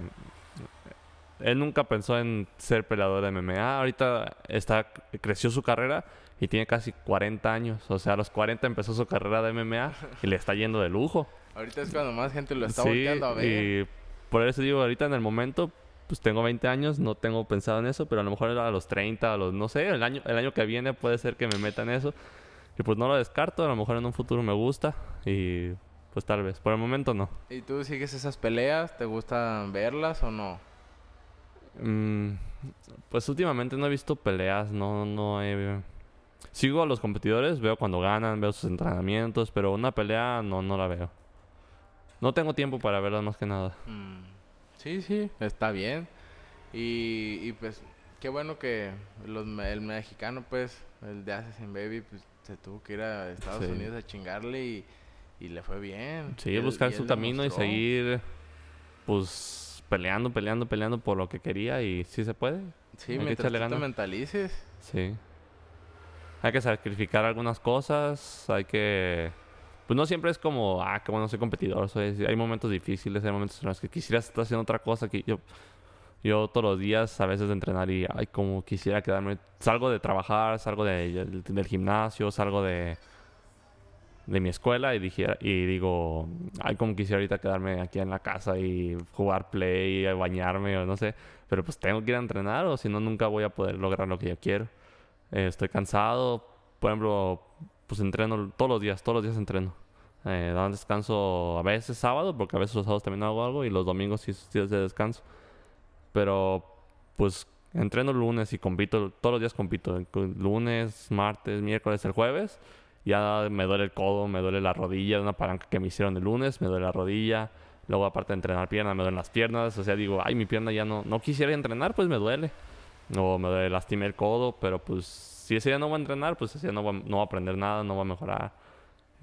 él nunca pensó en ser peleador de MMA. Ahorita está, creció su carrera y tiene casi 40 años. O sea, a los 40 empezó su carrera de MMA y le está yendo de lujo. Ahorita es cuando más gente lo está volteando a ver. Y por eso digo, ahorita en el momento, pues tengo 20 años, no tengo pensado en eso, pero a lo mejor a los 30, a los, no sé, el año, el año que viene puede ser que me meta en eso. Y pues no lo descarto, a lo mejor en un futuro me gusta y pues tal vez, por el momento no. ¿Y tú sigues esas peleas? ¿Te gusta verlas o no? Mm, pues últimamente no he visto peleas, no, no he... Sigo a los competidores, veo cuando ganan, veo sus entrenamientos, pero una pelea no, no la veo. No tengo tiempo para verlas más que nada. Mm. Sí, sí, está bien. Y, y pues qué bueno que los, el mexicano, pues, el de Assassin Baby, pues se tuvo que ir a Estados Unidos a chingarle y, y, le fue bien. Sí, buscar su camino y seguir, pues, peleando, peleando, peleando por lo que quería y sí se puede. Sí, Hay mientras tú te mentalices. Sí. Hay que sacrificar algunas cosas, hay que pues no siempre es como, ah, qué bueno, soy competidor. hay momentos difíciles, hay momentos en los que quisiera estar haciendo otra cosa que yo, yo todos los días a veces de entrenar y, ay, como quisiera quedarme. Salgo de trabajar, salgo de, del gimnasio, salgo de, de mi escuela y, dije, y digo, ay, como quisiera ahorita quedarme aquí en la casa y jugar play, y bañarme o no sé. Pero pues tengo que ir a entrenar o si no, nunca voy a poder lograr lo que yo quiero. Eh, estoy cansado. Por ejemplo, pues entreno todos los días, todos los días entreno. Eh, dan descanso a veces sábado, porque a veces los sábados también hago algo y los domingos sí días de descanso. Pero pues entreno lunes y compito, todos los días compito. Lunes, martes, miércoles, el jueves. Ya me duele el codo, me duele la rodilla una palanca que me hicieron el lunes, me duele la rodilla. Luego aparte de entrenar pierna, me duelen las piernas. O sea, digo, ay, mi pierna ya no, no quisiera entrenar, pues me duele. O me duele, lastimé el codo, pero pues si ese día no va a entrenar, pues ese día no va, no a aprender nada, no va a mejorar.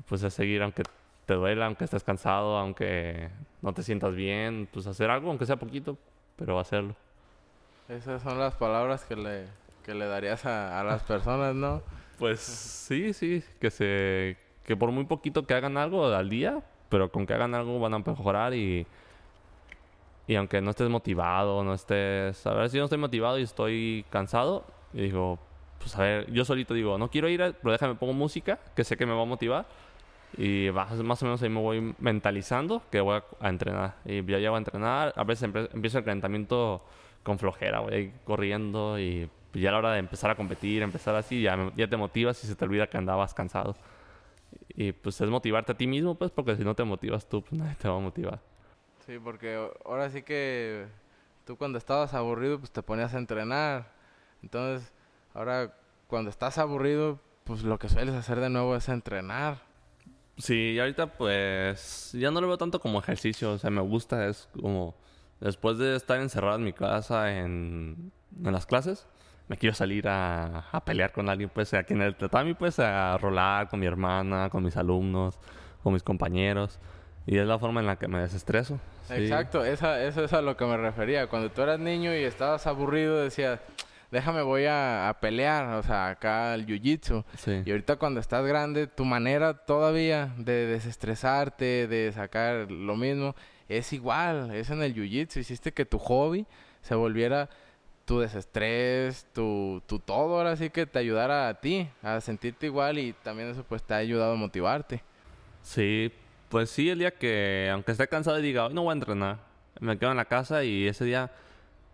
Pues es seguir aunque te duela, aunque estés cansado, aunque no te sientas bien, pues hacer algo, aunque sea poquito, pero hacerlo. Esas son las palabras que le, que le darías a, a las personas, ¿no? Pues sí, sí, que se que por muy poquito que hagan algo al día, pero con que hagan algo van a mejorar y y aunque no estés motivado, no estés, a ver si no estoy motivado y estoy cansado, y digo, pues a ver, yo solito digo, no quiero ir, pero déjame pongo música, que sé que me va a motivar. Y más, o menos ahí me voy mentalizando que voy a, entrenar. Y ya llego a entrenar, a veces empiezo el calentamiento con flojera, voy corriendo y ya a la hora de empezar a competir, empezar así, ya, ya te motivas y se te olvida que andabas cansado. Y pues es motivarte a ti mismo, pues, porque si no te motivas tú, pues nadie te va a motivar. Sí, porque ahora sí que tú cuando estabas aburrido, pues te ponías a entrenar. Entonces, Ahora, cuando estás aburrido, pues lo que sueles hacer de nuevo es entrenar. Sí, y ahorita pues ya no lo veo tanto como ejercicio, o sea, me gusta, es como después de estar encerrado en mi casa en, en las clases, me quiero salir a, a, pelear con alguien, pues aquí en el tatami, pues a rolar con mi hermana, con mis alumnos, con mis compañeros, y es la forma en la que me desestreso. Exacto, esa, eso es a lo que me refería. Cuando tú eras niño y estabas aburrido, decías déjame voy a, pelear, o sea, acá el jiu-jitsu. Y ahorita cuando estás grande, tu manera todavía de desestresarte, de sacar lo mismo, es igual, es en el jiu-jitsu. Hiciste que tu hobby se volviera tu desestrés, tu, tu todo, ahora sí que te ayudara a ti, a sentirte igual y también eso pues te ha ayudado a motivarte. Sí, pues sí, el día que, aunque esté cansado y diga, hoy no voy a entrenar, me quedo en la casa y ese día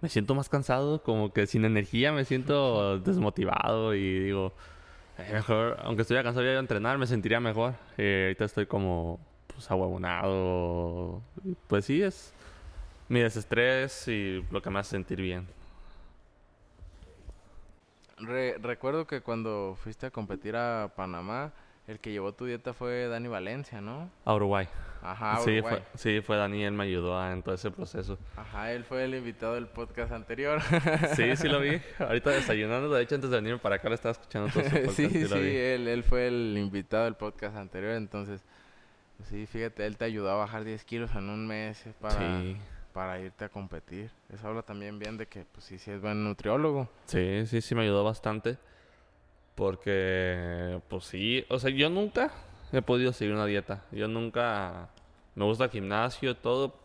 me siento más cansado, como que sin energía, me siento desmotivado y digo, eh, mejor, aunque estuviera cansado de entrenar, me sentiría mejor. Y ahorita estoy como, pues, ahuevonado. Pues sí, es mi desestrés y lo que me hace sentir bien. Re- recuerdo que cuando fuiste a competir a Panamá, el que llevó tu dieta fue Dani Valencia, ¿no? A Uruguay. Ajá, sí, Uruguay. fue, sí, fue Dani, él me ayudó a- en todo ese proceso. Ajá, él fue el invitado del podcast anterior. Sí, sí lo vi. Ahorita desayunando, de hecho, antes de venirme para acá, lo estaba escuchando todo su podcast sí, sí, vi. él, él fue el invitado del podcast anterior, entonces, pues sí, fíjate, él te ayudó a bajar 10 kilos en un mes eh, para, Sí, para irte a competir. Eso habla también bien de que, pues sí, sí es buen nutriólogo. sí, sí, sí me ayudó bastante. Porque, pues sí, o sea, yo nunca he podido seguir una dieta. Yo nunca, me gusta el gimnasio, todo,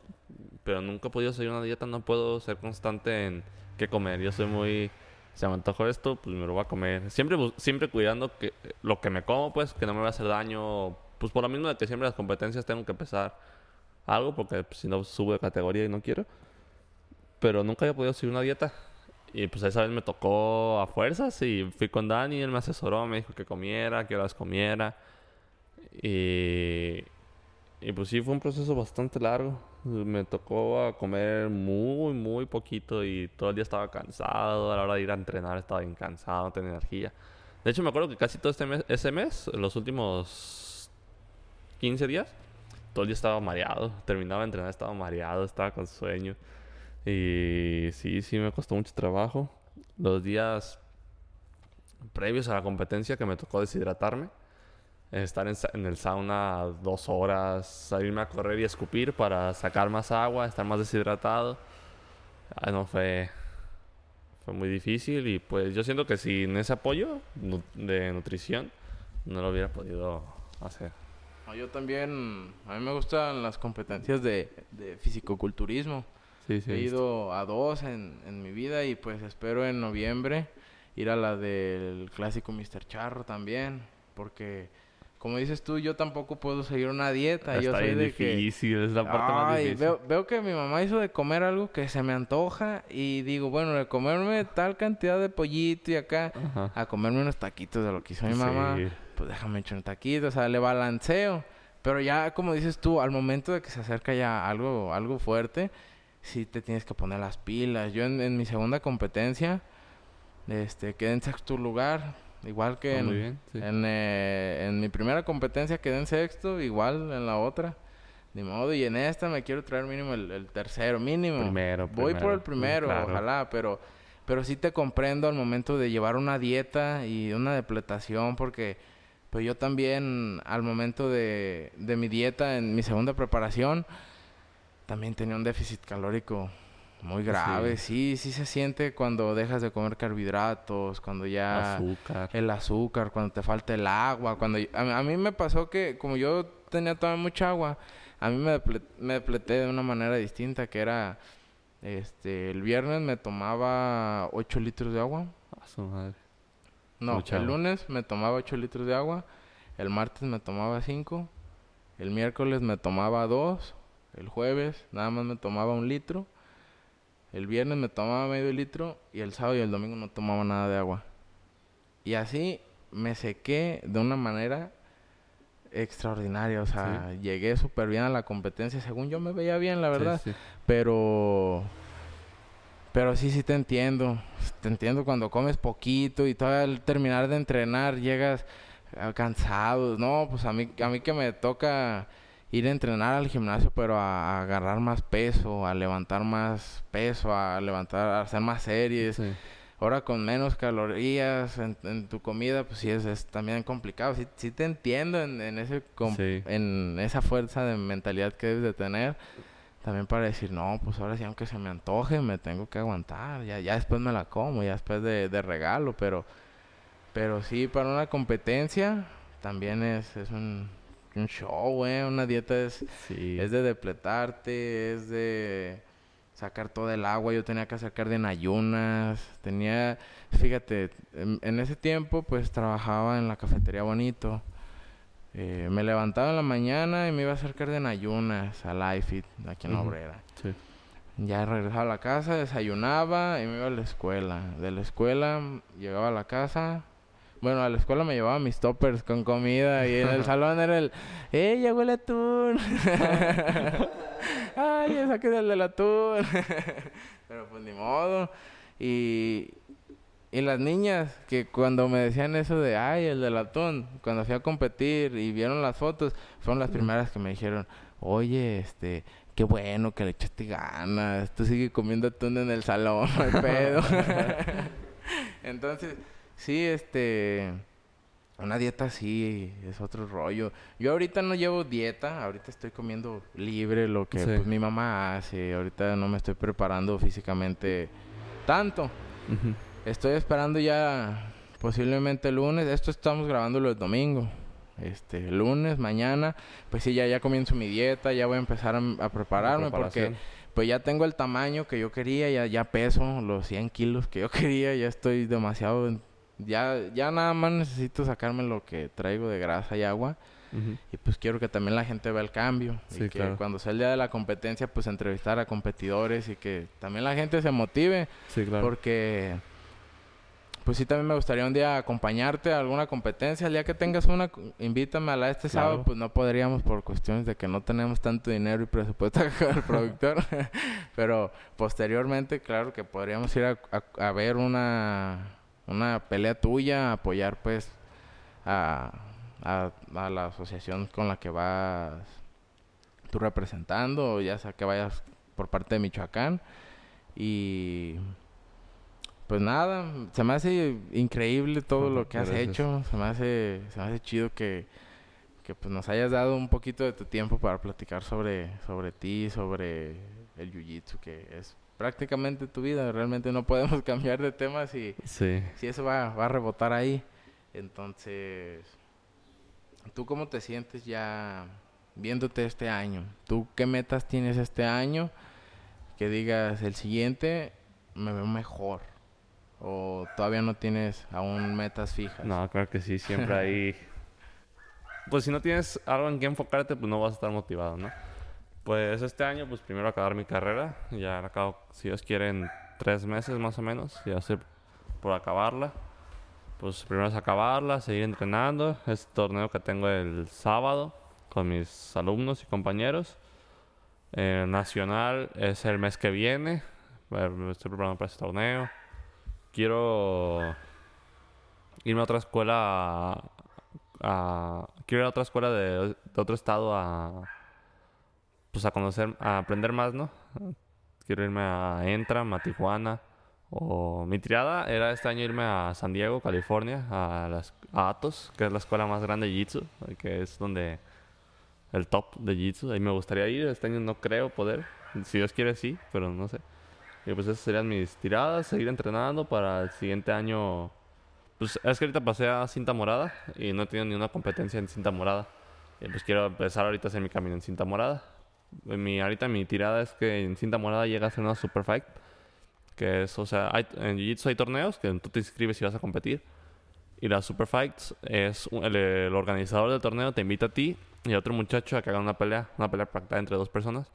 pero nunca he podido seguir una dieta. No puedo ser constante en qué comer. Yo soy muy, se me antojó esto, pues me lo voy a comer. Siempre, siempre cuidando que lo que me como, pues, que no me va a hacer daño. Pues por lo mismo de que siempre las competencias tengo que pesar algo, porque pues, si no subo de categoría y no quiero. Pero nunca había podido seguir una dieta. Y pues esa vez me tocó a fuerzas y fui con Dani, él me asesoró, me dijo que comiera, que horas comiera. Y, y pues sí, fue un proceso bastante largo. Me tocó a comer muy, muy poquito y todo el día estaba cansado. A la hora de ir a entrenar estaba bien cansado, no tenía energía. De hecho, me acuerdo que casi todo este mes, ese mes, los últimos 15 días, todo el día estaba mareado. Terminaba de entrenar, estaba mareado, estaba con sueño. Y sí, sí me costó mucho trabajo. Los días previos a la competencia que me tocó deshidratarme, estar en, el sauna dos horas, salirme a correr y escupir para sacar más agua, estar más deshidratado. Ah, no fue, fue muy difícil y pues yo siento que sin ese apoyo de nutrición no lo hubiera podido hacer. No, Yo también, a mí me gustan las competencias de, de fisicoculturismo. Sí, sí. He ido a dos en, en mi vida y pues espero en noviembre ir a la del clásico Mr. Charro también. Porque, como dices tú, yo tampoco puedo seguir una dieta. yo soy de que... difícil, es la parte más difícil. veo, veo que mi mamá hizo de comer algo que se me antoja y digo, bueno, de comerme tal cantidad de pollito y acá, Ajá. a comerme unos taquitos de lo que hizo mi mamá, Sí. Pues déjame echar un taquito, o sea, le balanceo. Pero ya, como dices tú, al momento de que se acerca ya algo, algo fuerte, sí te tienes que poner las pilas. Yo en, en mi segunda competencia, este, quedé en sexto lugar, igual que Ah, en, bien, sí. en, eh, en mi primera competencia quedé en sexto, igual en la otra. Ni modo, y en esta me quiero traer mínimo el, el tercero, mínimo. Primero, Voy por el primero, primero, claro. ojalá, pero, pero sí te comprendo al momento de llevar una dieta y una depletación, porque yo también al momento de, de mi dieta, en mi segunda preparación, también tenía un déficit calórico muy grave. Sí, sí, se siente cuando dejas de comer carbohidratos, cuando ya Azúcar. el azúcar, cuando te falta el agua, cuando a, mí- a mí me pasó que como yo tenía toda mucha agua, a mí me, deple- me depleté de una manera distinta, que era, este, el viernes me tomaba 8 litros de agua, A su madre. No, Mucha el agua. lunes me tomaba 8 litros de agua, el martes me tomaba 5, el miércoles me tomaba 2, el jueves nada más me tomaba un litro, el viernes me tomaba medio litro y el sábado y el domingo no tomaba nada de agua. Y así me sequé de una manera extraordinaria, o sea, llegué súper bien a la competencia, según yo me veía bien, la verdad. Sí, sí. Pero. Pero sí, sí te entiendo. Te entiendo cuando comes poquito y todavía al terminar de entrenar llegas ah, cansado. No, pues a mí, a mí que me toca ir a entrenar al gimnasio, pero a, a agarrar más peso, a levantar más peso, a levantar, a hacer más series. Sí. Ahora con menos calorías en, en tu comida, pues sí es, es también complicado. Sí, sí te entiendo en, en ese Sí. en esa fuerza de mentalidad que debes de tener. También para decir, no, pues ahora sí, aunque se me antoje, me tengo que aguantar. Ya, ya después me la como, ya después de, de regalo. Pero, pero sí, para una competencia también es, es un, un show, güey. Una dieta es, Sí. es de depletarte, es de sacar todo el agua, yo tenía que sacar de en ayunas, tenía, fíjate, en, ese tiempo pues trabajaba en la cafetería Bonito. Eh, me levantaba en la mañana y me iba a acercar de ayunas a Life aquí en la obrera. Sí. Ya regresaba a la casa, desayunaba y me iba a la escuela. De la escuela llegaba a la casa. Bueno, a la escuela me llevaba mis toppers con comida y en el salón era el, ¡eh, llegó el atún! ¡Ay, saqué el del atún! Pero pues ni modo. Y, y las niñas que cuando me decían eso de, ¡ay, el del atún! Cuando fui a competir y vieron las fotos, fueron las primeras que me dijeron, oye, este, qué bueno que le echaste ganas, tú sigue comiendo atún en el salón, no hay pedo. Entonces, sí, este, una dieta así es otro rollo. Yo ahorita no llevo dieta, ahorita estoy comiendo libre lo que pues, mi mamá hace, ahorita no me estoy preparando físicamente tanto. Estoy esperando ya posiblemente el lunes, esto estamos grabando el domingo este lunes, mañana, pues sí, ya, ya comienzo mi dieta, ya voy a empezar a, prepararme porque pues ya tengo el tamaño que yo quería, ya, ya peso los 100 kilos que yo quería, ya estoy demasiado, ya, ya nada más necesito sacarme lo que traigo de grasa y agua. Y pues quiero que también la gente vea el cambio. y que cuando sea el día de la competencia, pues entrevistar a competidores y que también la gente se motive. Sí, claro. Porque pues sí, también me gustaría un día acompañarte a alguna competencia. El día que tengas una, invítame a la este sábado. Pues no podríamos por cuestiones de que no tenemos tanto dinero y presupuesto con el productor. Pero posteriormente, claro que podríamos ir a, ver una, una pelea tuya, apoyar pues a, a, a la asociación con la que vas tú representando, o ya sea que vayas por parte de Michoacán. Y pues nada, se me hace increíble todo lo que has hecho. Se me hace, se me hace chido que, que pues nos hayas dado un poquito de tu tiempo para platicar sobre, sobre ti, sobre el jiu-jitsu, que es prácticamente tu vida. Realmente no podemos cambiar de tema si, si eso va, va a rebotar ahí. Entonces, ¿tú cómo te sientes ya viéndote este año? ¿Tú qué metas tienes este año? Que digas, el siguiente me veo mejor ¿O todavía no tienes aún metas fijas? No, claro que sí, siempre hay... pues si no tienes algo en que enfocarte, pues no vas a estar motivado, ¿no? Pues este año, pues primero acabar mi carrera. Ya acabo, si Dios quiere, en tres meses más o menos. Ya estoy por acabarla. Pues primero es acabarla, seguir entrenando. Este torneo que tengo el sábado con mis alumnos y compañeros. Eh, nacional es el mes que viene. Estoy preparando para ese torneo quiero irme a otra escuela a, quiero ir a otra escuela de, otro estado a pues a conocer a aprender más no quiero irme a Entram a Tijuana o mi triada era este año irme a San Diego California a, las, Atos que es la escuela más grande de Jitsu que es donde el top de Jitsu ahí me gustaría ir este año no creo poder. Si Dios quiere sí pero no sé y pues esas serían mis tiradas, seguir entrenando para el siguiente año. Pues es que ahorita pasé a cinta morada y no he tenido ni una competencia en cinta morada. Y pues quiero empezar ahorita a hacer mi camino en cinta morada. Mi, ahorita mi tirada es que en cinta morada llega a ser una super fight. Que es, o sea, hay, en Jiu-Jitsu hay torneos que tú te inscribes y vas a competir. Y la super fights es el, el, organizador del torneo te invita a ti y a otro muchacho a que hagan una pelea, una pelea pactada entre dos personas.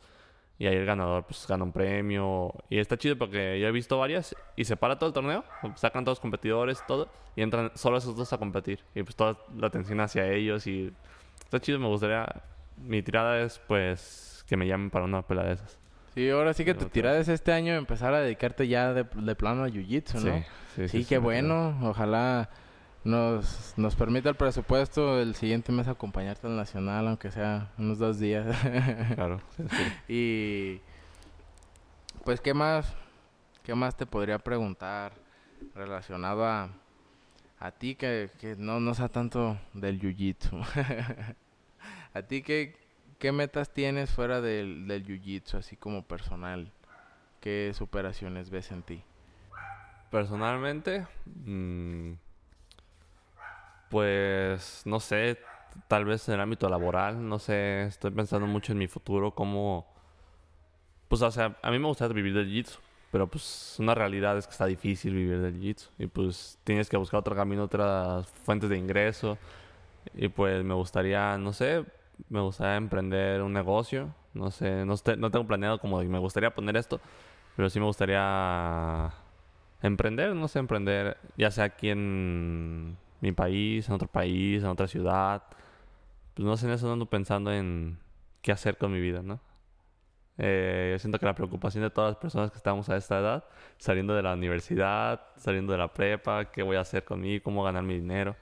Y ahí el ganador pues gana un premio. Y está chido porque yo he visto varias y se para todo el torneo. Sacan todos los competidores, todo. Y entran solo esos dos a competir. Y pues toda la atención hacia ellos. Y está chido, me gustaría... Mi tirada es pues que me llamen para una pelea de esas. Sí, ahora sí que tu tirada es este año empezar a dedicarte ya de, plano a Jiu-Jitsu, ¿no? Sí, sí, sí, qué bueno. Ojalá nos, nos permita el presupuesto el siguiente mes acompañarte al Nacional, aunque sea unos dos días. claro. y pues, ¿qué más, ¿qué más te podría preguntar relacionado a, a ti que, que no, no sea tanto del jiu-jitsu? ¿A ti qué, qué metas tienes fuera del, del jiu-jitsu, así como personal? ¿Qué superaciones ves en ti? Personalmente, mmm pues, no sé, tal vez en el ámbito laboral, no sé, estoy pensando mucho en mi futuro, cómo, pues, o sea, a mí me gustaría vivir del jiu-jitsu. Pero pues una realidad es que está difícil vivir del jiu-jitsu. Y pues tienes que buscar otro camino, otras fuentes de ingreso. Y pues me gustaría, no sé, me gustaría emprender un negocio. No sé, no, no tengo planeado como me gustaría poner esto. Pero sí me gustaría emprender, no sé, emprender, ya sea aquí en mi país, en otro país, en otra ciudad. Pues no sé, en eso ando pensando en qué hacer con mi vida, ¿no? Eh, yo siento que la preocupación de todas las personas que estamos a esta edad, saliendo de la universidad, saliendo de la prepa, qué voy a hacer conmigo, cómo ganar mi dinero.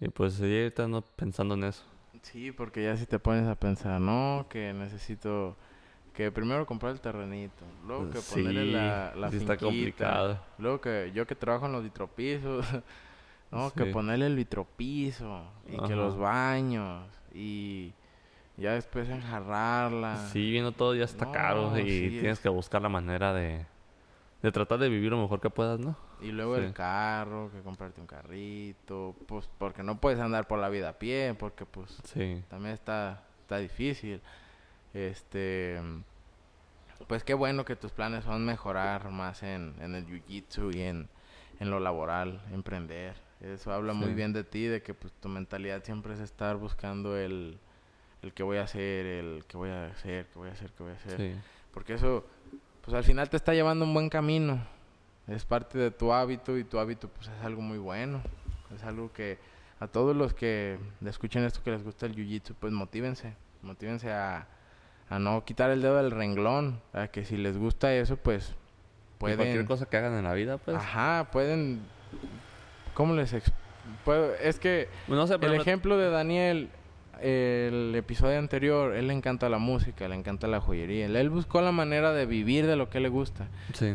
Y pues yo ahorita ando pensando en eso. Sí, porque ya si te pones a pensar, no, que necesito que primero comprar el terrenito, luego que ponerle la, la está complicado. luego que yo que trabajo en los vitropisos, no, que ponerle el vitropiso y que los baños y ya después enjarrarla. Sí, viendo todo ya está caro y tienes que buscar la manera de, de tratar de vivir lo mejor que puedas, ¿no? Y luego el carro, que comprarte un carrito, pues porque no puedes andar por la vida a pie, porque pues también está, está difícil. Este, pues qué bueno que tus planes son mejorar más en, en el jiu-jitsu y en, en, lo laboral, emprender. Eso habla muy bien de ti, de que pues tu mentalidad siempre es estar buscando el, el que voy a hacer, el que voy a hacer, que voy a hacer, que voy a hacer. Porque eso, pues al final te está llevando un buen camino. Es parte de tu hábito y tu hábito pues es algo muy bueno. Es algo que a todos los que escuchen esto que les gusta el jiu-jitsu, pues motívense. Motívense a, a no quitar el dedo del renglón. A que si les gusta eso, pues pueden... cualquier cosa que hagan en la vida, pues. Ajá, pueden... ¿Cómo les Es que el ejemplo de Daniel el episodio anterior, él le encanta la música, le encanta la joyería. Él buscó la manera de vivir de lo que le gusta.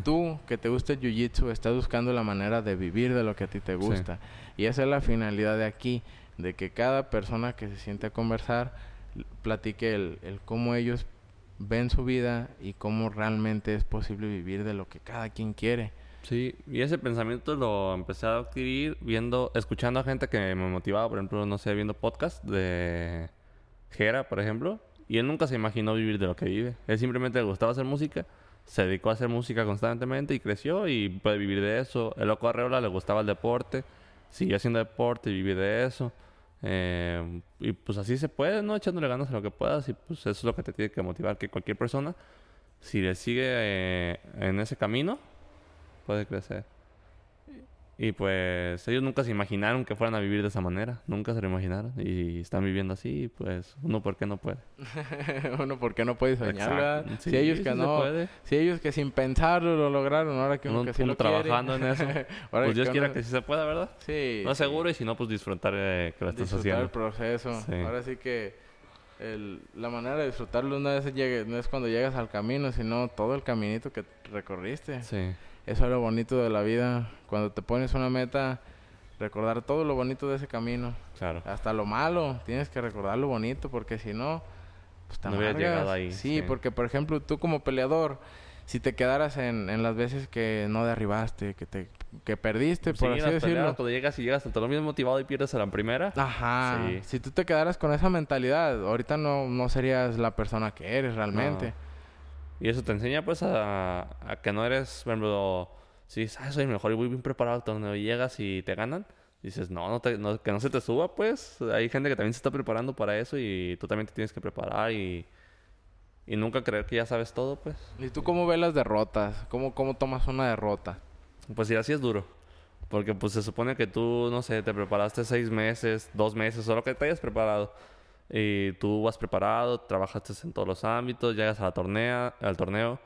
Tú, que te gusta el jiu-jitsu, estás buscando la manera de vivir de lo que a ti te gusta. Y esa es la finalidad de aquí, de que cada persona que se siente a conversar platique el, el cómo ellos ven su vida y cómo realmente es posible vivir de lo que cada quien quiere. Sí, y ese pensamiento lo empecé a adquirir viendo, escuchando a gente que me motivaba, por ejemplo, no sé, viendo podcast de Jera, por ejemplo, y él nunca se imaginó vivir de lo que vive. Él simplemente le gustaba hacer música, se dedicó a hacer música constantemente y creció y puede vivir de eso. El loco Arreola le gustaba el deporte, siguió haciendo deporte y vive de eso. Eh, y pues así se puede, ¿no? Echándole ganas a lo que puedas y pues eso es lo que te tiene que motivar, que cualquier persona, si le sigue eh, en ese camino, puede crecer. Y pues ellos nunca se imaginaron que fueran a vivir de esa manera, nunca se lo imaginaron y están viviendo así, pues uno por qué no puede. uno por qué no puede soñar, si ellos que no, si ellos que sin pensarlo lo lograron, ahora que uno, que sí lo trabajando en eso. pues Dios quiera que sí se pueda, ¿verdad? Sí. No seguro y si no pues disfrutar eh, que lo estás disfrutar el proceso. Ahora sí que el, la manera de disfrutarlo una vez llegue, no es cuando llegas al camino, sino todo el caminito que recorriste. Sí. Eso es lo bonito de la vida. Cuando te pones una meta, recordar todo lo bonito de ese camino. Claro. Hasta lo malo, tienes que recordar lo bonito, porque si no, pues te no llegado ahí. Sí, porque por ejemplo, tú como peleador, si te quedaras en, en las veces que no derribaste, que te que perdiste, por así decirlo. cuando llegas y llegas hasta lo mismo motivado y pierdes a la primera. Ajá. Si tú te quedaras con esa mentalidad, ahorita no, no serías la persona que eres realmente. Y eso te enseña pues a, a que no eres, por ejemplo, si dices, ah, soy mejor y voy bien preparado cuando llegas y te ganan. Dices, no, no, te, no, que no se te suba, pues. Hay gente que también se está preparando para eso y tú también te tienes que preparar y, y nunca creer que ya sabes todo, pues. ¿Y tú cómo ves las derrotas? ¿Cómo, cómo tomas una derrota? Pues sí, así es duro. Porque pues se supone que tú, no sé, te preparaste seis meses, dos meses, o lo que te hayas preparado y tú vas preparado, trabajaste en todos los ámbitos, llegas a la al torneo,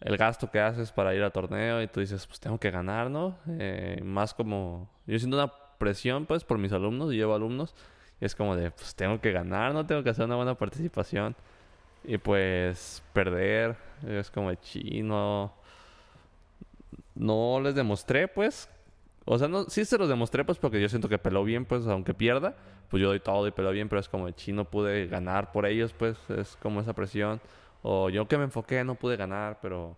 el gasto que haces para ir al torneo y tú dices, pues tengo que ganar, ¿no? Eh, más como, yo siento una presión pues por mis alumnos, y llevo alumnos, es como de, pues tengo que ganar, ¿no? Tengo que hacer una buena participación. Y pues perder, es como chino. No les demostré pues o sea, no, sí se los demostré, pues, porque yo siento que peló bien, pues, aunque pierda, pues yo doy todo y peló bien, pero es como el chino pude ganar por ellos, pues, es como esa presión. O yo que me enfoqué no pude ganar, pero.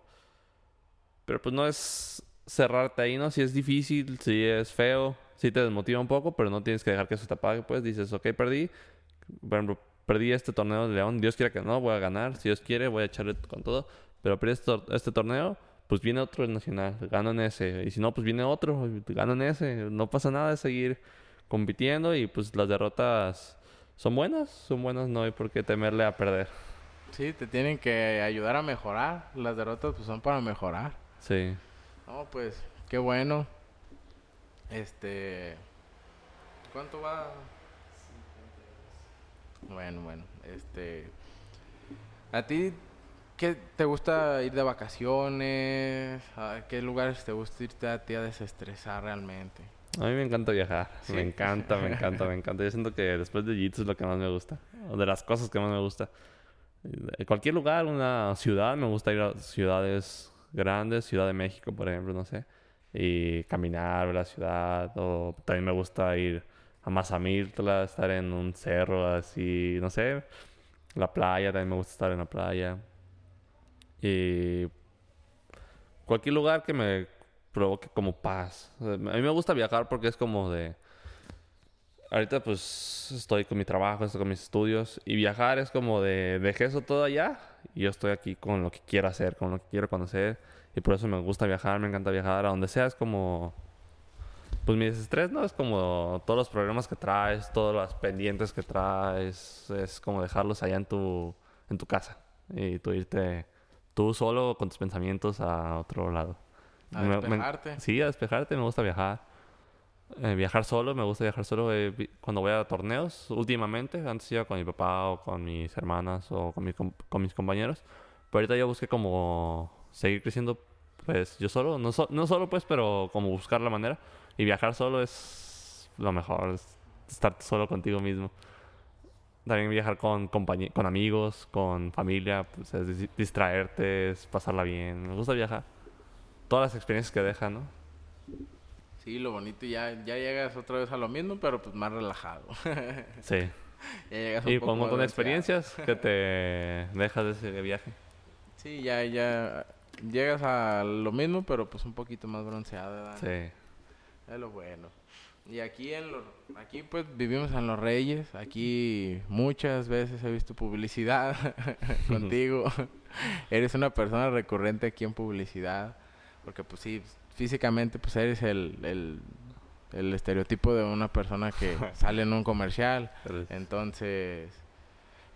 Pero pues no es cerrarte ahí, ¿no? Si es difícil, si es feo, si te desmotiva un poco, pero no tienes que dejar que eso te apague, pues dices, ok, perdí. Por ejemplo, perdí este torneo de León, Dios quiere que no, voy a ganar, si Dios quiere, voy a echarle con todo pero pierdes tor- este torneo, pues viene otro nacional, gano en ese. Y si no, pues viene otro, gano en ese. No pasa nada de seguir compitiendo y pues las derrotas son buenas, son buenas, no hay por qué temerle a perder. Sí, te tienen que ayudar a mejorar. Las derrotas pues son para mejorar. Sí. No, pues, qué bueno. Este. ¿Cuánto va? Bueno, bueno, este. ¿A ti qué te gusta ir de vacaciones? ¿A qué lugares te gusta irte a ti a desestresar realmente? A mí me encanta viajar. Sí. Me encanta, me encanta, me encanta. Yo siento que después de Jiu-Jitsu es lo que más me gusta. O de las cosas que más me gusta. En cualquier lugar, una ciudad, me gusta ir a ciudades grandes, Ciudad de México, por ejemplo, no sé. Y caminar, ver la ciudad. O también me gusta ir a Mazamitla, estar en un cerro así, no sé. La playa, también me gusta estar en la playa. Y cualquier lugar que me provoque como paz. A mí me gusta viajar porque es como de... Ahorita pues estoy con mi trabajo, estoy con mis estudios y viajar es como de dejé eso todo allá y yo estoy aquí con lo que quiero hacer, con lo que quiero conocer y por eso me gusta viajar, me encanta viajar a donde sea, es como pues mi desestrés, ¿no? Es como todos los problemas que traes, todas las pendientes que traes, es como dejarlos allá en tu en tu casa y tú irte tú solo con tus pensamientos a otro lado. A Me- me- despejarte. sí, a despejarte, me gusta viajar. Eh, viajar solo, me gusta viajar solo eh, cuando voy a torneos. Últimamente, antes iba con mi papá o con mis hermanas o con, mi con mis compañeros. Pero ahorita yo busqué como seguir creciendo, pues yo solo, no, so- no solo pues, pero como buscar la manera. Y viajar solo es lo mejor, es estar solo contigo mismo. También viajar con, con amigos, con familia, pues es dis- distraerte, es pasarla bien. Me gusta viajar. Todas las experiencias que deja, ¿no? Sí, lo bonito, ya, ya llegas otra vez a lo mismo, pero pues más relajado. Sí. ya llegas Y poco con un montón de experiencias que te dejas de ese viaje. Sí, ya, ya llegas a lo mismo, pero pues un poquito más bronceado, ¿verdad? Sí. Es lo bueno. Y aquí en los, aquí pues vivimos en Los Reyes. Aquí muchas veces he visto publicidad contigo. eres una persona recurrente aquí en publicidad. Porque pues sí, físicamente pues eres el, el, el estereotipo de una persona que sale en un comercial. Entonces,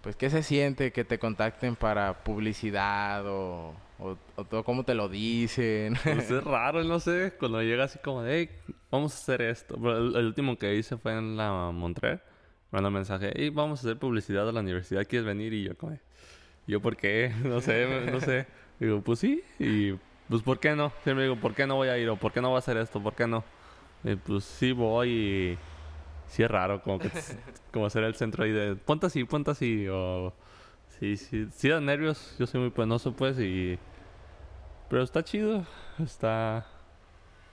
pues ¿qué se siente que te contacten para publicidad o, o, o todo cómo te lo dicen? Pues es raro, no sé, cuando llega así como de, "Hey, vamos a hacer esto. Pero el, el último que hice fue en la Montreal. Me mandó un mensaje, hey, vamos a hacer publicidad a la universidad, ¿quieres venir? Y yo como, ¿yo por qué? No sé, no sé. Digo, pues sí, y pues ¿por qué no? Siempre digo, ¿por qué no voy a ir? O ¿por qué no voy a hacer esto? ¿Por qué no? Y pues sí voy y sí es raro, como que como ser el centro ahí de, ponte así, ponte así, o... Sí, sí, sí da nervios, yo soy muy penoso pues y... Pero está chido, está...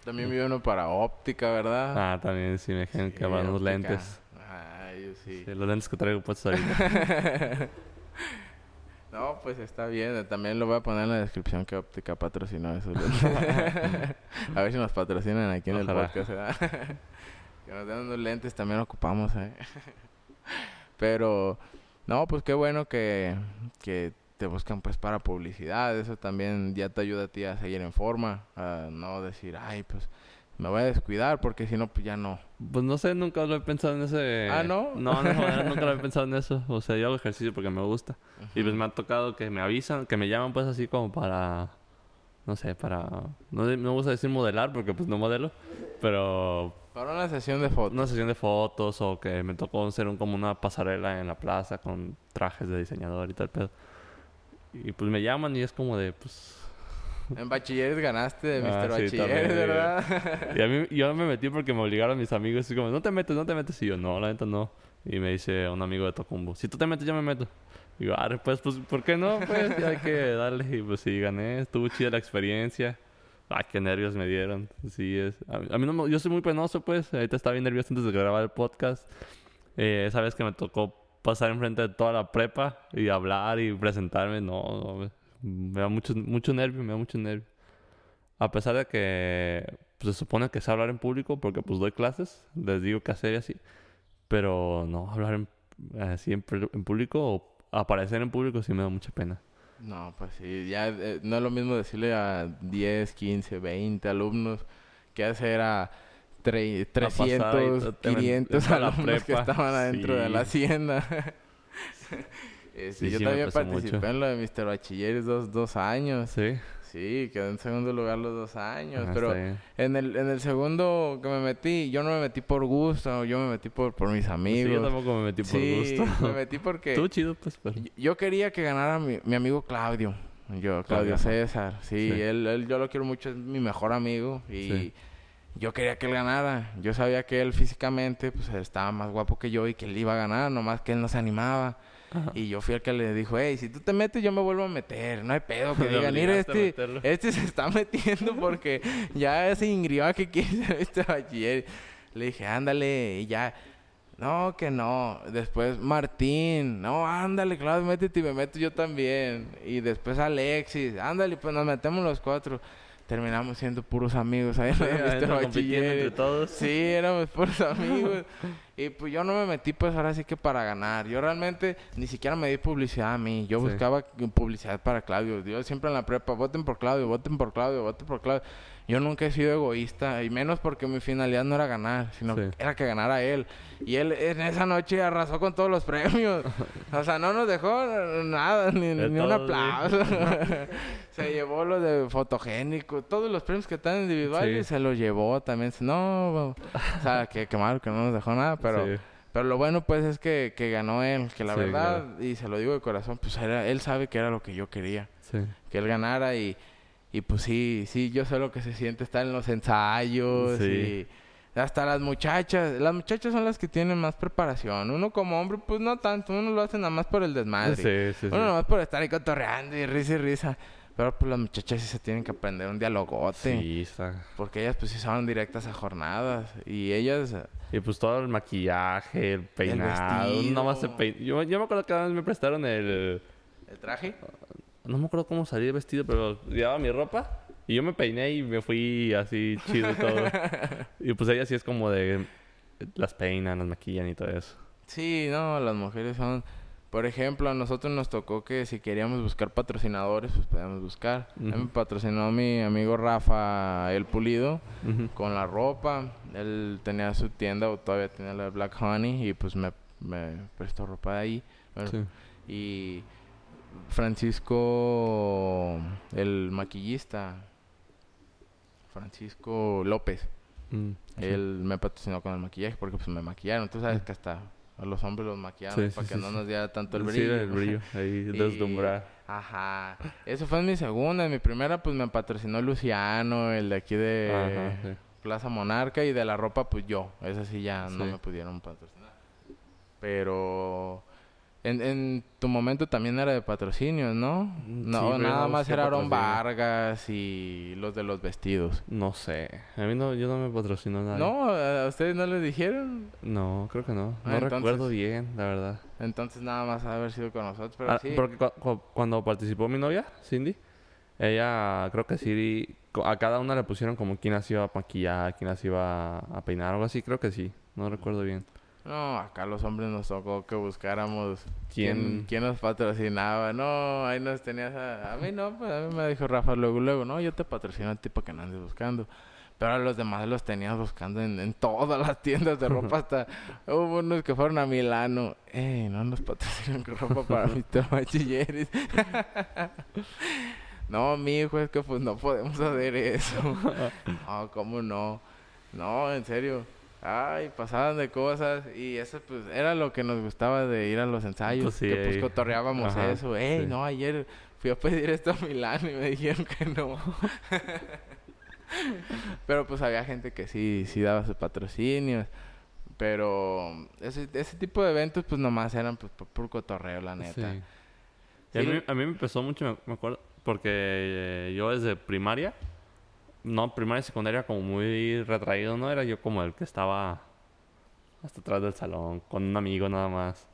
También vi uno para óptica, ¿verdad? Ah, también sí me dijeron que Sí, van unos óptica. lentes. Ay, yo sí. Sí, los lentes que traigo puestos ahorita. no, pues está bien. También lo voy a poner en la descripción que óptica patrocinó eso. a ver si nos patrocinan aquí en Ojalá. el podcast, ¿verdad? que nos den unos lentes también ocupamos, ¿eh? Pero, no, pues qué bueno que, que te buscan pues para publicidad. Eso también ya te ayuda a ti a seguir en forma. A no decir, ay, pues me voy a descuidar porque si no, pues ya no. Pues no sé, nunca lo he pensado en ese... Ah, ¿no? No, no, nunca lo he pensado en eso. O sea, yo hago ejercicio porque me gusta. Y pues me ha tocado que me avisan, que me llaman pues así como para... No sé, para... No no me gusta decir modelar porque pues no modelo. Pero Para una sesión de fotos. una sesión de fotos o que me tocó hacer un, como una pasarela en la plaza con trajes de diseñador y tal pedo. Y pues me llaman y es como de pues... En bachilleres ganaste de Mr. Ah, sí, Bachilleres, también. ¿verdad? Y a mí, yo me metí porque me obligaron mis amigos. Así como, no te metes, no te metes. Y yo, no, la neta no. Y me dice un amigo de Tocumbo, si tú te metes, yo me meto. Y yo, ah, pues, pues, ¿por qué no? Pues ya hay que darle. Y pues sí, gané. Estuvo chida la experiencia. Ay, qué nervios me dieron. Sí, es. A, a mí no me- Yo soy muy penoso, pues. Ahorita estaba bien nervioso antes de grabar el podcast. Eh, esa vez que me tocó pasar enfrente de toda la prepa y hablar y presentarme, no, no, me- da mucho, mucho nervio, me da mucho nervio. A pesar de que pues, se supone que sé hablar en público porque pues doy clases, les digo qué hacer y así. Pero no, hablar en, así en, en público o aparecer en público sí me da mucha pena. No, pues sí, ya eh, no es lo mismo decirle a 10, 15, 20 alumnos que hacer a tre- pasar ahí 300, todo- te met- 500 a la alumnos que estaban adentro de la hacienda. Este, Sí, yo también participé mucho. en lo de Mr. Bachilleres dos, dos años. Sí. Sí, quedé en segundo lugar los dos años. Pero en el, en el segundo que me metí, yo no me metí por gusto, yo me metí por, por mis Sí, yo amigos. tampoco me metí por Sí, gusto. me metí porque... Tú chido, pues, pero... Yo- quería que ganara mi, mi amigo Claudio. Yo, Claudio. César. Sí, Sí. Él, él yo lo quiero mucho, es mi mejor amigo. Y Sí. Yo quería que él ganara. Yo sabía que él físicamente pues estaba más guapo que yo y que él iba a ganar, nomás que él no se animaba. Ajá. Y yo fui el que le dijo, hey, si tú te metes, yo me vuelvo a meter. No hay pedo que digan, mira, este, meterlo". este se está metiendo porque ya se ingrió a que quiere ser este bachiller. Le dije, ándale, y ya. No, que no. Después Martín, no, ándale, claro, métete y me meto yo también. Y después Alexis, ándale, pues nos metemos los cuatro. Terminamos siendo puros amigos ahí en Mr. Adentro compitiendo Bachiller. entre todos. Sí, éramos puros amigos. Y pues yo no me metí pues ahora sí que para ganar. Yo realmente ni siquiera me di publicidad a mí. Yo Sí. buscaba publicidad para Claudio. Yo siempre en la prepa, voten por Claudio, voten por Claudio, voten por Claudio. Yo nunca he sido egoísta, y menos porque mi finalidad no era ganar, sino Sí. era que ganara él. Y él en esa noche arrasó con todos los premios. o sea, no nos dejó nada, ni, De ni un aplauso. se llevó lo de fotogénico, todos los premios que están individuales Sí. se los llevó también. No, o sea, que, que mal que no nos dejó nada, pero... Sí. Pero lo bueno pues es que, que ganó él, que la Sí, verdad, y se lo digo de corazón, pues era, él sabe que era lo que yo quería, Sí. que él ganara y, y pues sí, sí, yo sé lo que se siente estar en los ensayos Sí. y hasta las muchachas, las muchachas son las que tienen más preparación, uno como hombre pues no tanto, uno lo hace nada más por el desmadre, Sí, sí, sí. uno nada más por estar ahí cotorreando y risa y risa, pero pues las muchachas sí se tienen que aprender un dialogote, Sí, está. porque ellas pues sí son directas a jornadas y ellas... Y pues todo el maquillaje, el peinado. vestido. Nada más se pein... yo, yo me acuerdo que vez me prestaron el... ¿El traje? No me acuerdo cómo salí vestido, pero llevaba mi ropa. Y yo me peiné y me fui así chido y todo. y pues ella sí es como de... Las peinan, las maquillan y todo eso. Sí, no, las mujeres son... Por ejemplo, a nosotros nos tocó que si queríamos buscar patrocinadores, pues podíamos buscar. Me patrocinó mi amigo Rafa El Pulido con la ropa. Él tenía su tienda, o todavía tenía la Black Honey, y pues me, me prestó ropa de ahí. Bueno, Sí. Y Francisco, el maquillista, Francisco López. Mm. Él me patrocinó con el maquillaje porque pues me maquillaron. Tú sabes que hasta a los hombres los maquillaron Sí, sí, para que sí, no sí. nos diera tanto el Sí, brillo. el brillo. Ahí Y- deslumbrar. Ajá. Eso fue en mi segunda. En mi primera pues me patrocinó Luciano, el de aquí de Ajá, sí. Plaza Monarca y de la ropa pues yo. Esa sí ya no Sí. me pudieron patrocinar. Pero en, en tu momento también era de patrocinios, ¿no? Mm, No, sí, nada más era Aaron. Vargas y los de los vestidos. No sé. A mí no, yo no me patrocinó nada. ¿No? ¿A ustedes no les dijeron? No, creo que no. No Ah, entonces- recuerdo bien, la verdad. Entonces nada más haber sido con nosotros, pero Ah, sí. Porque cu- cu- cuando participó mi novia, Cindy, ella creo que sí, a cada una le pusieron como quién las iba a maquillar, quién las iba a peinar, algo así, creo que sí. No recuerdo bien. No, acá los hombres nos tocó que buscáramos quién, ¿Quién? quién nos patrocinaba. No, ahí nos tenías a... A mí no, pues a mí me dijo Rafa luego, luego, no, yo te patrocino a ti para que no andes buscando. Pero a los demás los tenías buscando en, en todas las tiendas de ropa hasta... Hubo unos que fueron a Milano. Ey, no nos patrocinan con ropa para Mr. Bachilleres. no, mi hijo, es que pues no podemos hacer eso. no, ¿cómo no? No, en serio. Ay, pasaban de cosas y eso pues era lo que nos gustaba de ir a los ensayos, Pues sí, que pues cotorreábamos Ajá, eso. Ey, sí. no, ayer fui a pedir esto a Milán y me dijeron que no. Pero pues había gente que sí, sí daba sus patrocinios. Pero ese, ese tipo de eventos pues nomás eran pues por cotorreo, la neta. Sí. A, mí, a mí me empezó mucho, me, me acuerdo, porque eh, yo desde primaria, no, primaria y secundaria como muy retraído, ¿no? Era yo como el que estaba hasta atrás del salón, con un amigo nada más.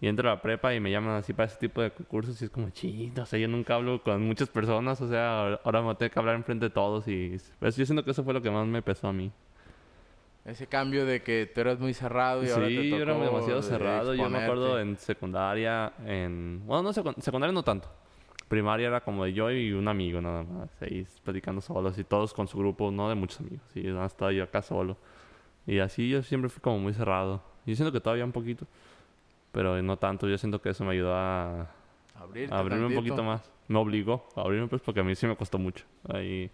Y entro a la prepa y me llaman así para ese tipo de concursos y es como, chido, o sea, yo nunca hablo con muchas personas, o sea, ahora- me tener que hablar enfrente de todos y... Pues yo siento que eso fue lo que más me pesó a mí. Ese cambio de que tú eras muy cerrado y ahora te yo era demasiado de cerrado. Yo me acuerdo en secundaria, en... Bueno, no secund- secundaria no tanto. Primaria era como de yo y un amigo nada más, ahí platicando solos y todos con su grupo, no de muchos amigos, y nada, estaba yo acá solo. Y así yo siempre fui como muy cerrado. Yo siento que todavía un poquito, pero no tanto, yo siento que eso me ayudó a, Abrirte a abrirme un poquito más. Me obligó a abrirme pues porque a mí sí me costó mucho. Ahí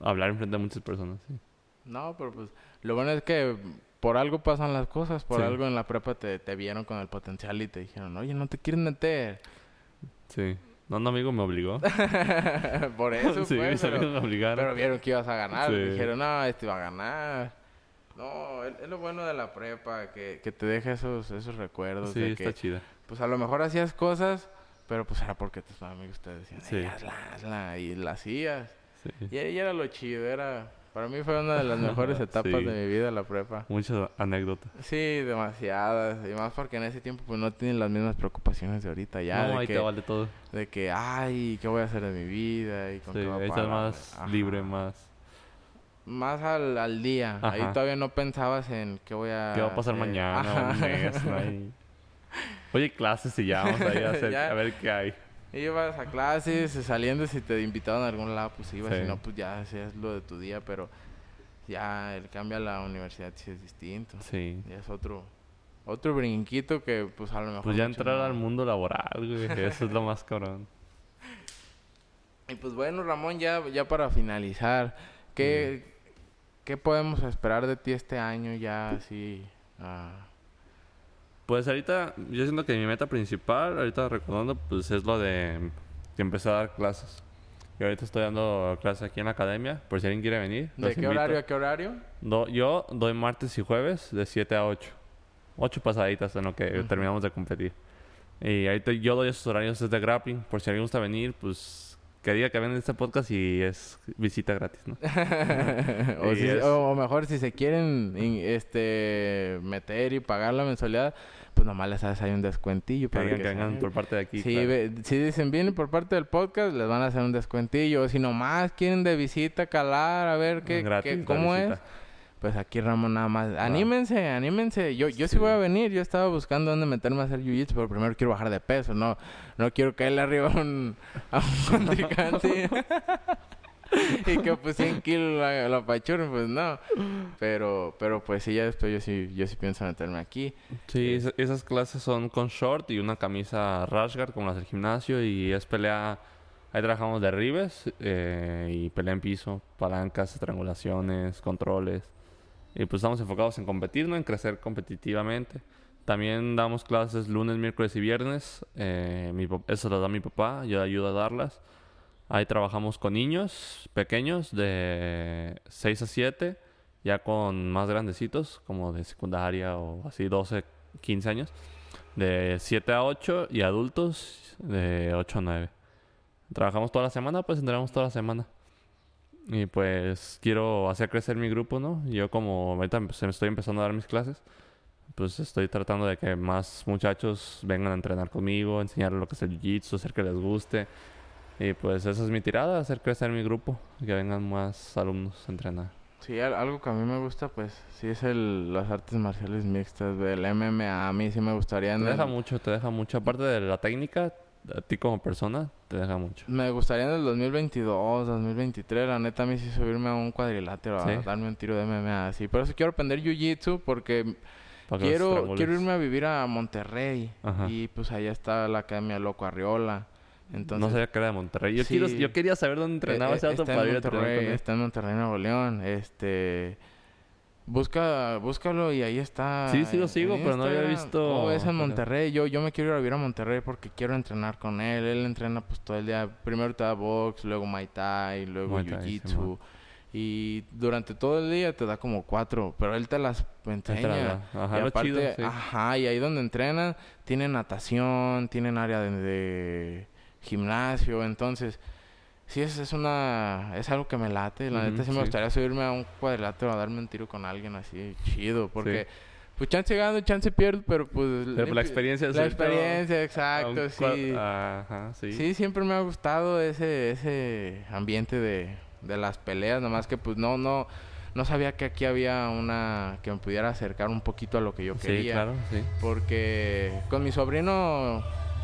hablar enfrente de muchas personas, sí. No, pero pues lo bueno es que por algo pasan las cosas, por Sí. algo en la prepa te, te vieron con el potencial y te dijeron, oye, no te quieres meter. Sí. No, un amigo me obligó. por eso, sí, pues, mis pero, amigos me obligaron. pero vieron que ibas a ganar. Sí. Dijeron, no, este va a ganar. No, es, lo bueno de la prepa, que, que te deja esos, esos recuerdos sí, de está que, chida. pues a lo mejor hacías cosas, pero pues era porque tus amigos te decían, Sí. "Ey, hazla, hazla", y la hacías. Sí. Y, y era lo chido, era... Para mí fue una de las mejores etapas Sí. de mi vida la prepa. Muchas anécdotas. Sí, demasiadas. Y más porque en ese tiempo pues no tienen las mismas preocupaciones de ahorita ya. no, de, ahí que, te vale todo. de que, ay, ¿qué voy a hacer de mi vida? Y con Sí, qué voy a ahí estás pagar?". más Ajá. libre, más... Más al, al día. Ahí Ajá. todavía no pensabas en qué voy a ¿Qué va a pasar hacer. mañana? Un mes, ¿no? Ahí- Oye, clases y ya vamos a ir a, hacer- Ya. a ver qué hay. Ibas a clases, saliendo, si te invitaban a algún lado, pues ibas. Sí. Si no, pues ya hacías lo de tu día. Pero ya el cambio a la universidad sí es distinto. Sí. Ya es otro... Otro brinquito que pues a lo mejor... Pues ya entrar no- al mundo laboral, güey. Eso es lo más cabrón. Y pues bueno, Ramón, ya, ya para finalizar, ¿qué, ¿qué podemos esperar de ti este año ya así? ah, Pues ahorita, yo siento que mi meta principal, ahorita recordando, pues es lo de que empecé a dar clases. Y ahorita estoy dando clases aquí en la academia, por si alguien quiere venir. ¿De qué invito. horario a qué horario? Do- yo doy martes y jueves de 7 a 8. 8 pasaditas en lo que terminamos de competir. Y ahorita yo doy esos horarios desde grappling. Por si alguien gusta venir, pues que diga que ven este podcast y es visita gratis, ¿no? o, si- es- o- o mejor si se quieren este meter y pagar la mensualidad, pues nomás les haces ahí un descuentillo Que para digan que vengan por parte de aquí. Claro. ve- si dicen vienen por parte del podcast, les van a hacer un descuentillo. Si nomás quieren de visita calar, a ver qué, Gratis qué- cómo es. visita. Pues aquí Ramón nada más. Anímense, anímense. Yo, yo sí. Sí. voy a venir. Yo estaba buscando dónde meterme a hacer jiu-jitsu, pero primero quiero bajar de peso. No, no quiero caerle arriba a un, a un contrincante. y que pues 100 kilos la, la apachuren, pues no. Pero, pero pues sí, ya después yo sí, yo sí pienso meterme aquí. Sí, esa- esas clases son con short y una camisa rash guard como las del gimnasio y es pelea. Ahí trabajamos derribes eh, y pelea en piso, palancas, estrangulaciones, controles. Y pues estamos enfocados en competir, ¿no? En crecer competitivamente. También damos clases lunes, miércoles y viernes. Eh, mi eso lo da mi papá, yo ayudo a darlas. Ahí trabajamos con niños pequeños de 6 a 7, ya con más grandecitos, como de secundaria o así 12, 15 años. De 7 a 8 y adultos de 8 a 9. Trabajamos toda la semana, pues entrenamos toda la semana. Y pues quiero hacer crecer mi grupo, ¿no? Yo como ahorita empe- estoy empezando a dar mis clases, pues estoy tratando de que más muchachos vengan a entrenar conmigo, enseñarles lo que es el jiu-jitsu, hacer que les guste. Y pues esa es mi tirada, hacer crecer mi grupo, que vengan más alumnos a entrenar. Sí, al- algo que a mí me gusta, pues sí es el, las artes marciales mixtas, del MMA. A mí sí me gustaría. Te deja el- mucho, te deja mucho. Aparte de la técnica, a ti como persona, te deja mucho. Me gustaría en el 2022, 2023, la neta, a mí sí subirme a un cuadrilátero, a ¿Sí? darme un tiro de MMA así. Por eso quiero aprender Jiu-Jitsu, porque quiero, quiero irme a vivir a Monterrey. Ajá. Y pues allá está la Academia Loco Arriola. Entonces, no sabía que era de Monterrey. Yo, Sí. quiero, yo quería saber dónde entrenaba eh, ese eh, auto para ir a Monterrey, está en Monterrey, Nuevo León. Este... Busca, búscalo y ahí está. Sí, sí lo sigo, pero no había visto- ¿Cómo ves en. Monterrey? Yo, yo me quiero ir a vivir a Monterrey porque quiero entrenar con él. Él entrena pues todo el día. Primero te da box, luego Muay Thai, luego Muay Thai, Jiu-Jitsu. Y durante todo el día te da como cuatro, pero él te las enseña. Ajá, y aparte, chido, sí. ajá, y ahí donde entrenan, tienen natación, tienen área de, de gimnasio, entonces, sí, es, es una, es algo que me late, la neta sí me sí. gustaría subirme a un cuadrilátero a darme un tiro con alguien así, chido, porque, pues chance gano, chance pierdo, pero pues... Pero la experiencia La experiencia, exacto, cua- sí. Ajá, sí. Sí, siempre me ha gustado ese, ese ambiente de, de las peleas, nomás que pues no, no, no sabía que aquí había una que me pudiera acercar un poquito a lo que yo Sí, quería. claro, sí. Porque con mi sobrino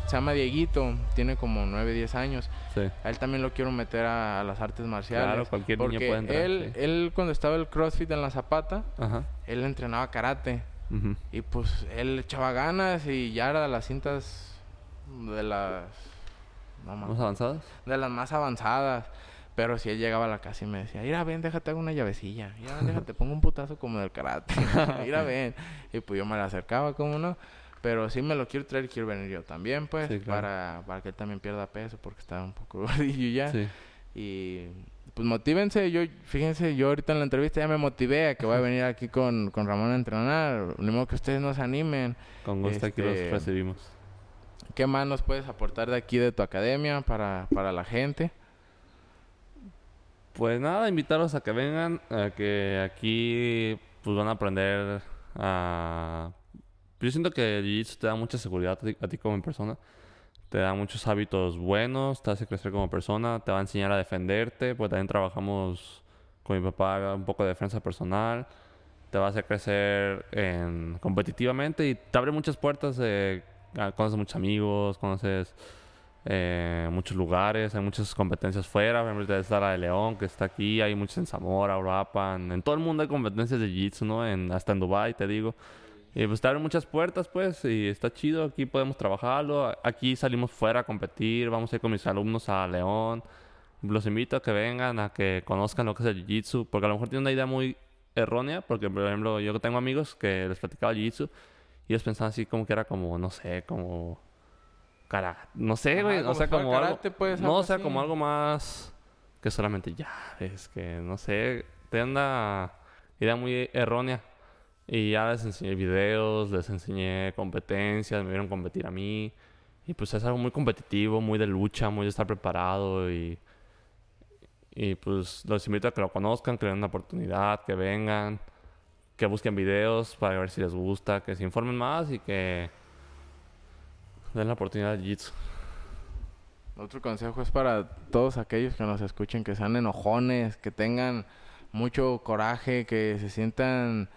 se llama Dieguito, tiene como 9, 10 años. Sí. A él también lo quiero meter a, a las artes marciales. Claro, cualquier niño porque puede entrar, Él, sí. él cuando estaba el CrossFit en la Zapata, Ajá. él entrenaba karate. Y pues él echaba ganas y ya era de las cintas de las... No, ¿Más avanzados? de las más avanzadas. Pero si él llegaba a la casa y me decía, mira, ven, déjate hago una llavecilla. Mira, déjate, pongo un putazo como del karate. mira, ven. Y pues yo me la acercaba, como no. Pero sí me lo quiero traer y quiero venir yo también, pues. Sí, claro. para, para que él también pierda peso porque está un poco gordillo ya. Sí. Y pues motívense. Yo, fíjense, yo ahorita en la entrevista ya me motivé a que voy a venir aquí con, con Ramón a entrenar. Ni modo que ustedes nos animen. Con gusto aquí los Este, recibimos. ¿Qué más nos puedes aportar de aquí de tu academia para, para la gente? Pues nada, invitarlos a que vengan, a que aquí pues van a aprender a... Yo siento que el Jiu-Jitsu te da mucha seguridad a ti, a ti como persona. Te da muchos hábitos buenos, te hace crecer como persona, te va a enseñar a defenderte, pues también trabajamos con mi papá un poco de defensa personal. Te va a hacer crecer en, competitivamente y te abre muchas puertas. eh, conoces muchos amigos, conoces eh, muchos lugares, hay muchas competencias fuera. Por ejemplo, está la de León, que está aquí, hay muchas en Zamora, Uruapan. En todo el mundo hay competencias de Jiu-Jitsu, ¿no? En, hasta en Dubai te digo. Y pues te abren muchas puertas, pues, y está chido. Aquí podemos trabajarlo. Aquí salimos fuera a competir. Vamos a ir con mis alumnos a León. Los invito a que vengan, a que conozcan lo que es el Jiu-Jitsu. Porque a lo mejor tienen una idea muy errónea. Porque, por ejemplo, yo tengo amigos que les platicaba Jiu-Jitsu. Y ellos pensaban así como que era como, no sé, como... Cara, no sé, güey. o sea, como algo... karate, pues, no, algo o sea, así. como algo más que solamente ya. Es que, no sé, te una idea muy errónea. Y ya les enseñé videos, les enseñé competencias, me vieron competir a mí. Y pues es algo muy competitivo, muy de lucha, muy de estar preparado. Y, y pues los invito a que lo conozcan, que le den una oportunidad, que vengan, que busquen videos para ver si les gusta, que se informen más y que den la oportunidad de Jitsu. Otro consejo es para todos aquellos que nos escuchen, que sean enojones, que tengan mucho coraje, que se sientan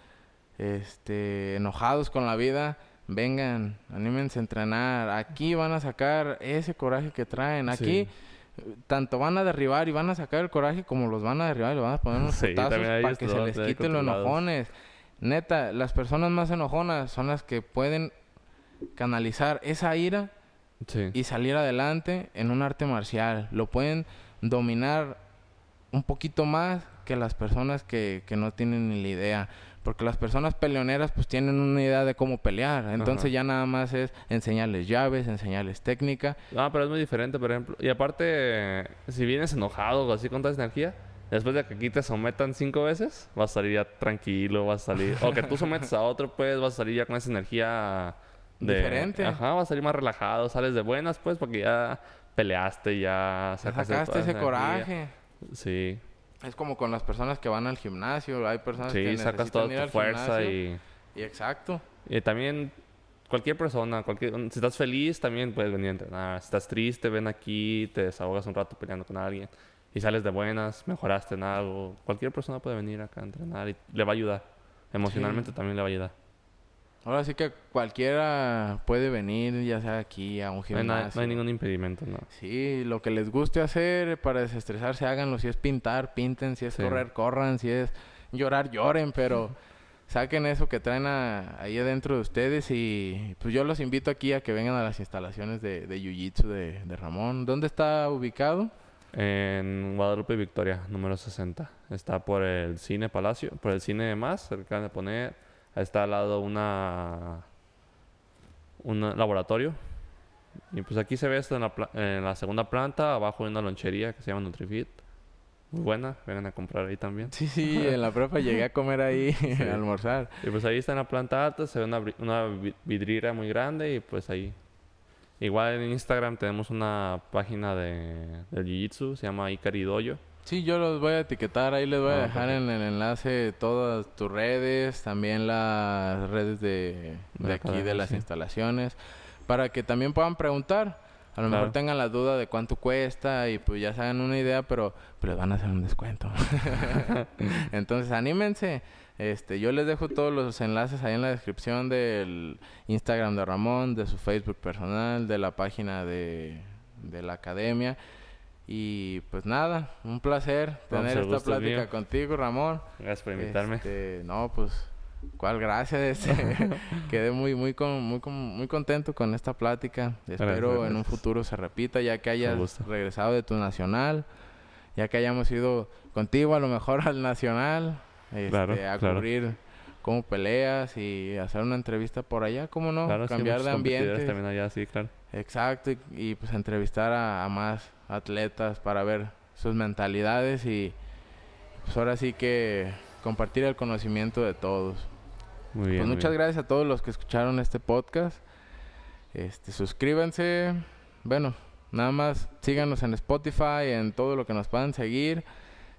este, enojados con la vida. Vengan, anímense a entrenar. Aquí van a sacar ese coraje que traen. Aquí Sí. tanto van a derribar y van a sacar el coraje como los van a derribar y van a poner unos Sí, putazos para que se les de ahí quite lo controlados. enojones. Neta, las personas más enojonas son las que pueden canalizar esa ira Sí. y salir adelante en un arte marcial. Lo pueden dominar un poquito más que las personas que, que no tienen ni la idea. Porque las personas peleoneras pues tienen una idea de cómo pelear. Entonces Ajá. ya nada más es enseñarles llaves, enseñarles técnica. No, pero es muy diferente, por ejemplo. Y aparte, si vienes enojado o así con toda esa energía, después de que aquí te sometan cinco veces, vas a salir ya tranquilo, vas a salir... o que tú sometes a otro, pues, vas a salir ya con esa energía... De, Diferente. Ajá, vas a salir más relajado, sales de buenas, pues, porque ya peleaste, ya sacaste, sacaste ese energía. coraje. Sí, Es como con las personas que van al gimnasio. Hay personas que sí, sacas necesitan toda ir tu al fuerza gimnasio. y... y... exacto. Y también cualquier persona, cualquier, si estás feliz también puedes venir a entrenar. Si estás triste, ven aquí, te desahogas un rato peleando con alguien y sales de buenas, mejoraste en algo. Cualquier persona puede venir acá a entrenar y le va a ayudar. Emocionalmente también le va a ayudar. Ahora sí que cualquiera puede venir, ya sea aquí a un No hay, gimnasio. no hay ningún impedimento, no. Sí, lo que les guste hacer para desestresarse, háganlo. Si es pintar, pinten. Si es Sí. correr, corran. Si es llorar, lloren. Pero saquen eso que traen a- ahí adentro de ustedes. Y pues yo los invito aquí a que vengan a las instalaciones de, de Jiu-Jitsu de, de Ramón. ¿Dónde está ubicado? En Guadalupe Victoria, número 60. Está por el Cine Palacio, por el Cine Más, se lo acaban de poner. Está al lado una un laboratorio. Y pues aquí se ve esto en la, en la segunda planta, abajo hay una lonchería que se llama Nutrifit. Muy buena, vengan a comprar ahí también. Sí, sí, en la prepa llegué a comer ahí, a almorzar. Y pues ahí está en la planta alta, se ve una, una vi- vidriera muy grande y pues ahí. Igual en Instagram tenemos una página de, de Jiu-Jitsu, se llama Ikari Dojo. Sí, yo los voy a etiquetar. Ahí les voy a Ah, dejar en el enlace todas tus redes, también las redes de, de De aquí, acá, de las sí. instalaciones, para que también puedan preguntar. A lo mejor tengan la duda de cuánto cuesta y pues ya hagan una idea, pero, les van a hacer un descuento. Entonces, anímense. Este, yo les dejo todos los enlaces ahí en la descripción del Instagram de Ramón, de su Facebook personal, de la página de, de la academia. Y pues nada, un placer tener esta plática contigo, Ramón. Gracias por invitarme. Este, no, pues, cuál gracias. Este, quedé muy, muy, con, muy, muy contento con esta plática. Espero en un futuro se repita, ya que hayas regresado de tu nacional, ya que hayamos ido contigo a lo mejor al nacional, este, a cubrir cómo peleas y hacer una entrevista por allá, ¿cómo no? Cambiar de ambiente. También allá, sí, claro. Exacto, y, pues entrevistar a, más atletas para ver sus mentalidades y pues ahora sí que compartir el conocimiento de todos. Muy bien. Pues muchas gracias a todos los que escucharon este podcast. Este, suscríbanse. Bueno, nada más síganos en Spotify, en todo lo que nos puedan seguir.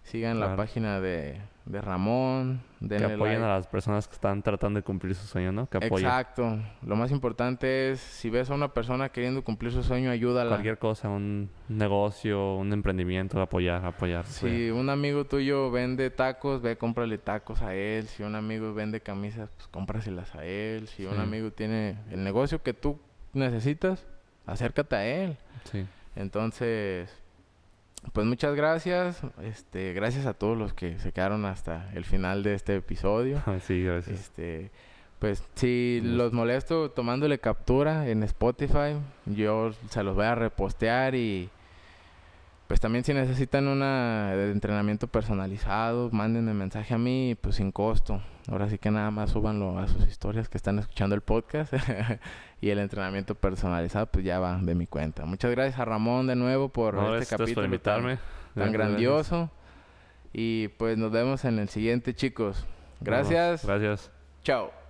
Sigan la página de, de Ramón. que apoyen a las personas que están tratando de cumplir su sueño, ¿no? Que apoyen. Exacto. Lo más importante es, si ves a una persona queriendo cumplir su sueño, ayúdala. Cualquier cosa, un negocio, un emprendimiento, apoyar, apoyar. Si un amigo tuyo vende tacos, ve, cómprale tacos a él. Si un amigo vende camisas, pues cómpraselas a él. Si un amigo tiene el negocio que tú necesitas, acércate a él. Sí. Entonces, pues muchas gracias. Este, gracias a todos los que se quedaron hasta el final de este episodio. sí, gracias. Este, pues si los molesto tomándole captura en Spotify, yo se los voy a repostear y pues también si necesitan una de entrenamiento personalizado, mándenme mensaje a mí, pues sin costo. Ahora sí que nada más súbanlo a sus historias que están escuchando el podcast y el entrenamiento personalizado pues ya va de mi cuenta. Muchas gracias a Ramón de nuevo por este capítulo invitarme. tan, grandioso. Y pues nos vemos en el siguiente, chicos. Gracias. gracias. Chao.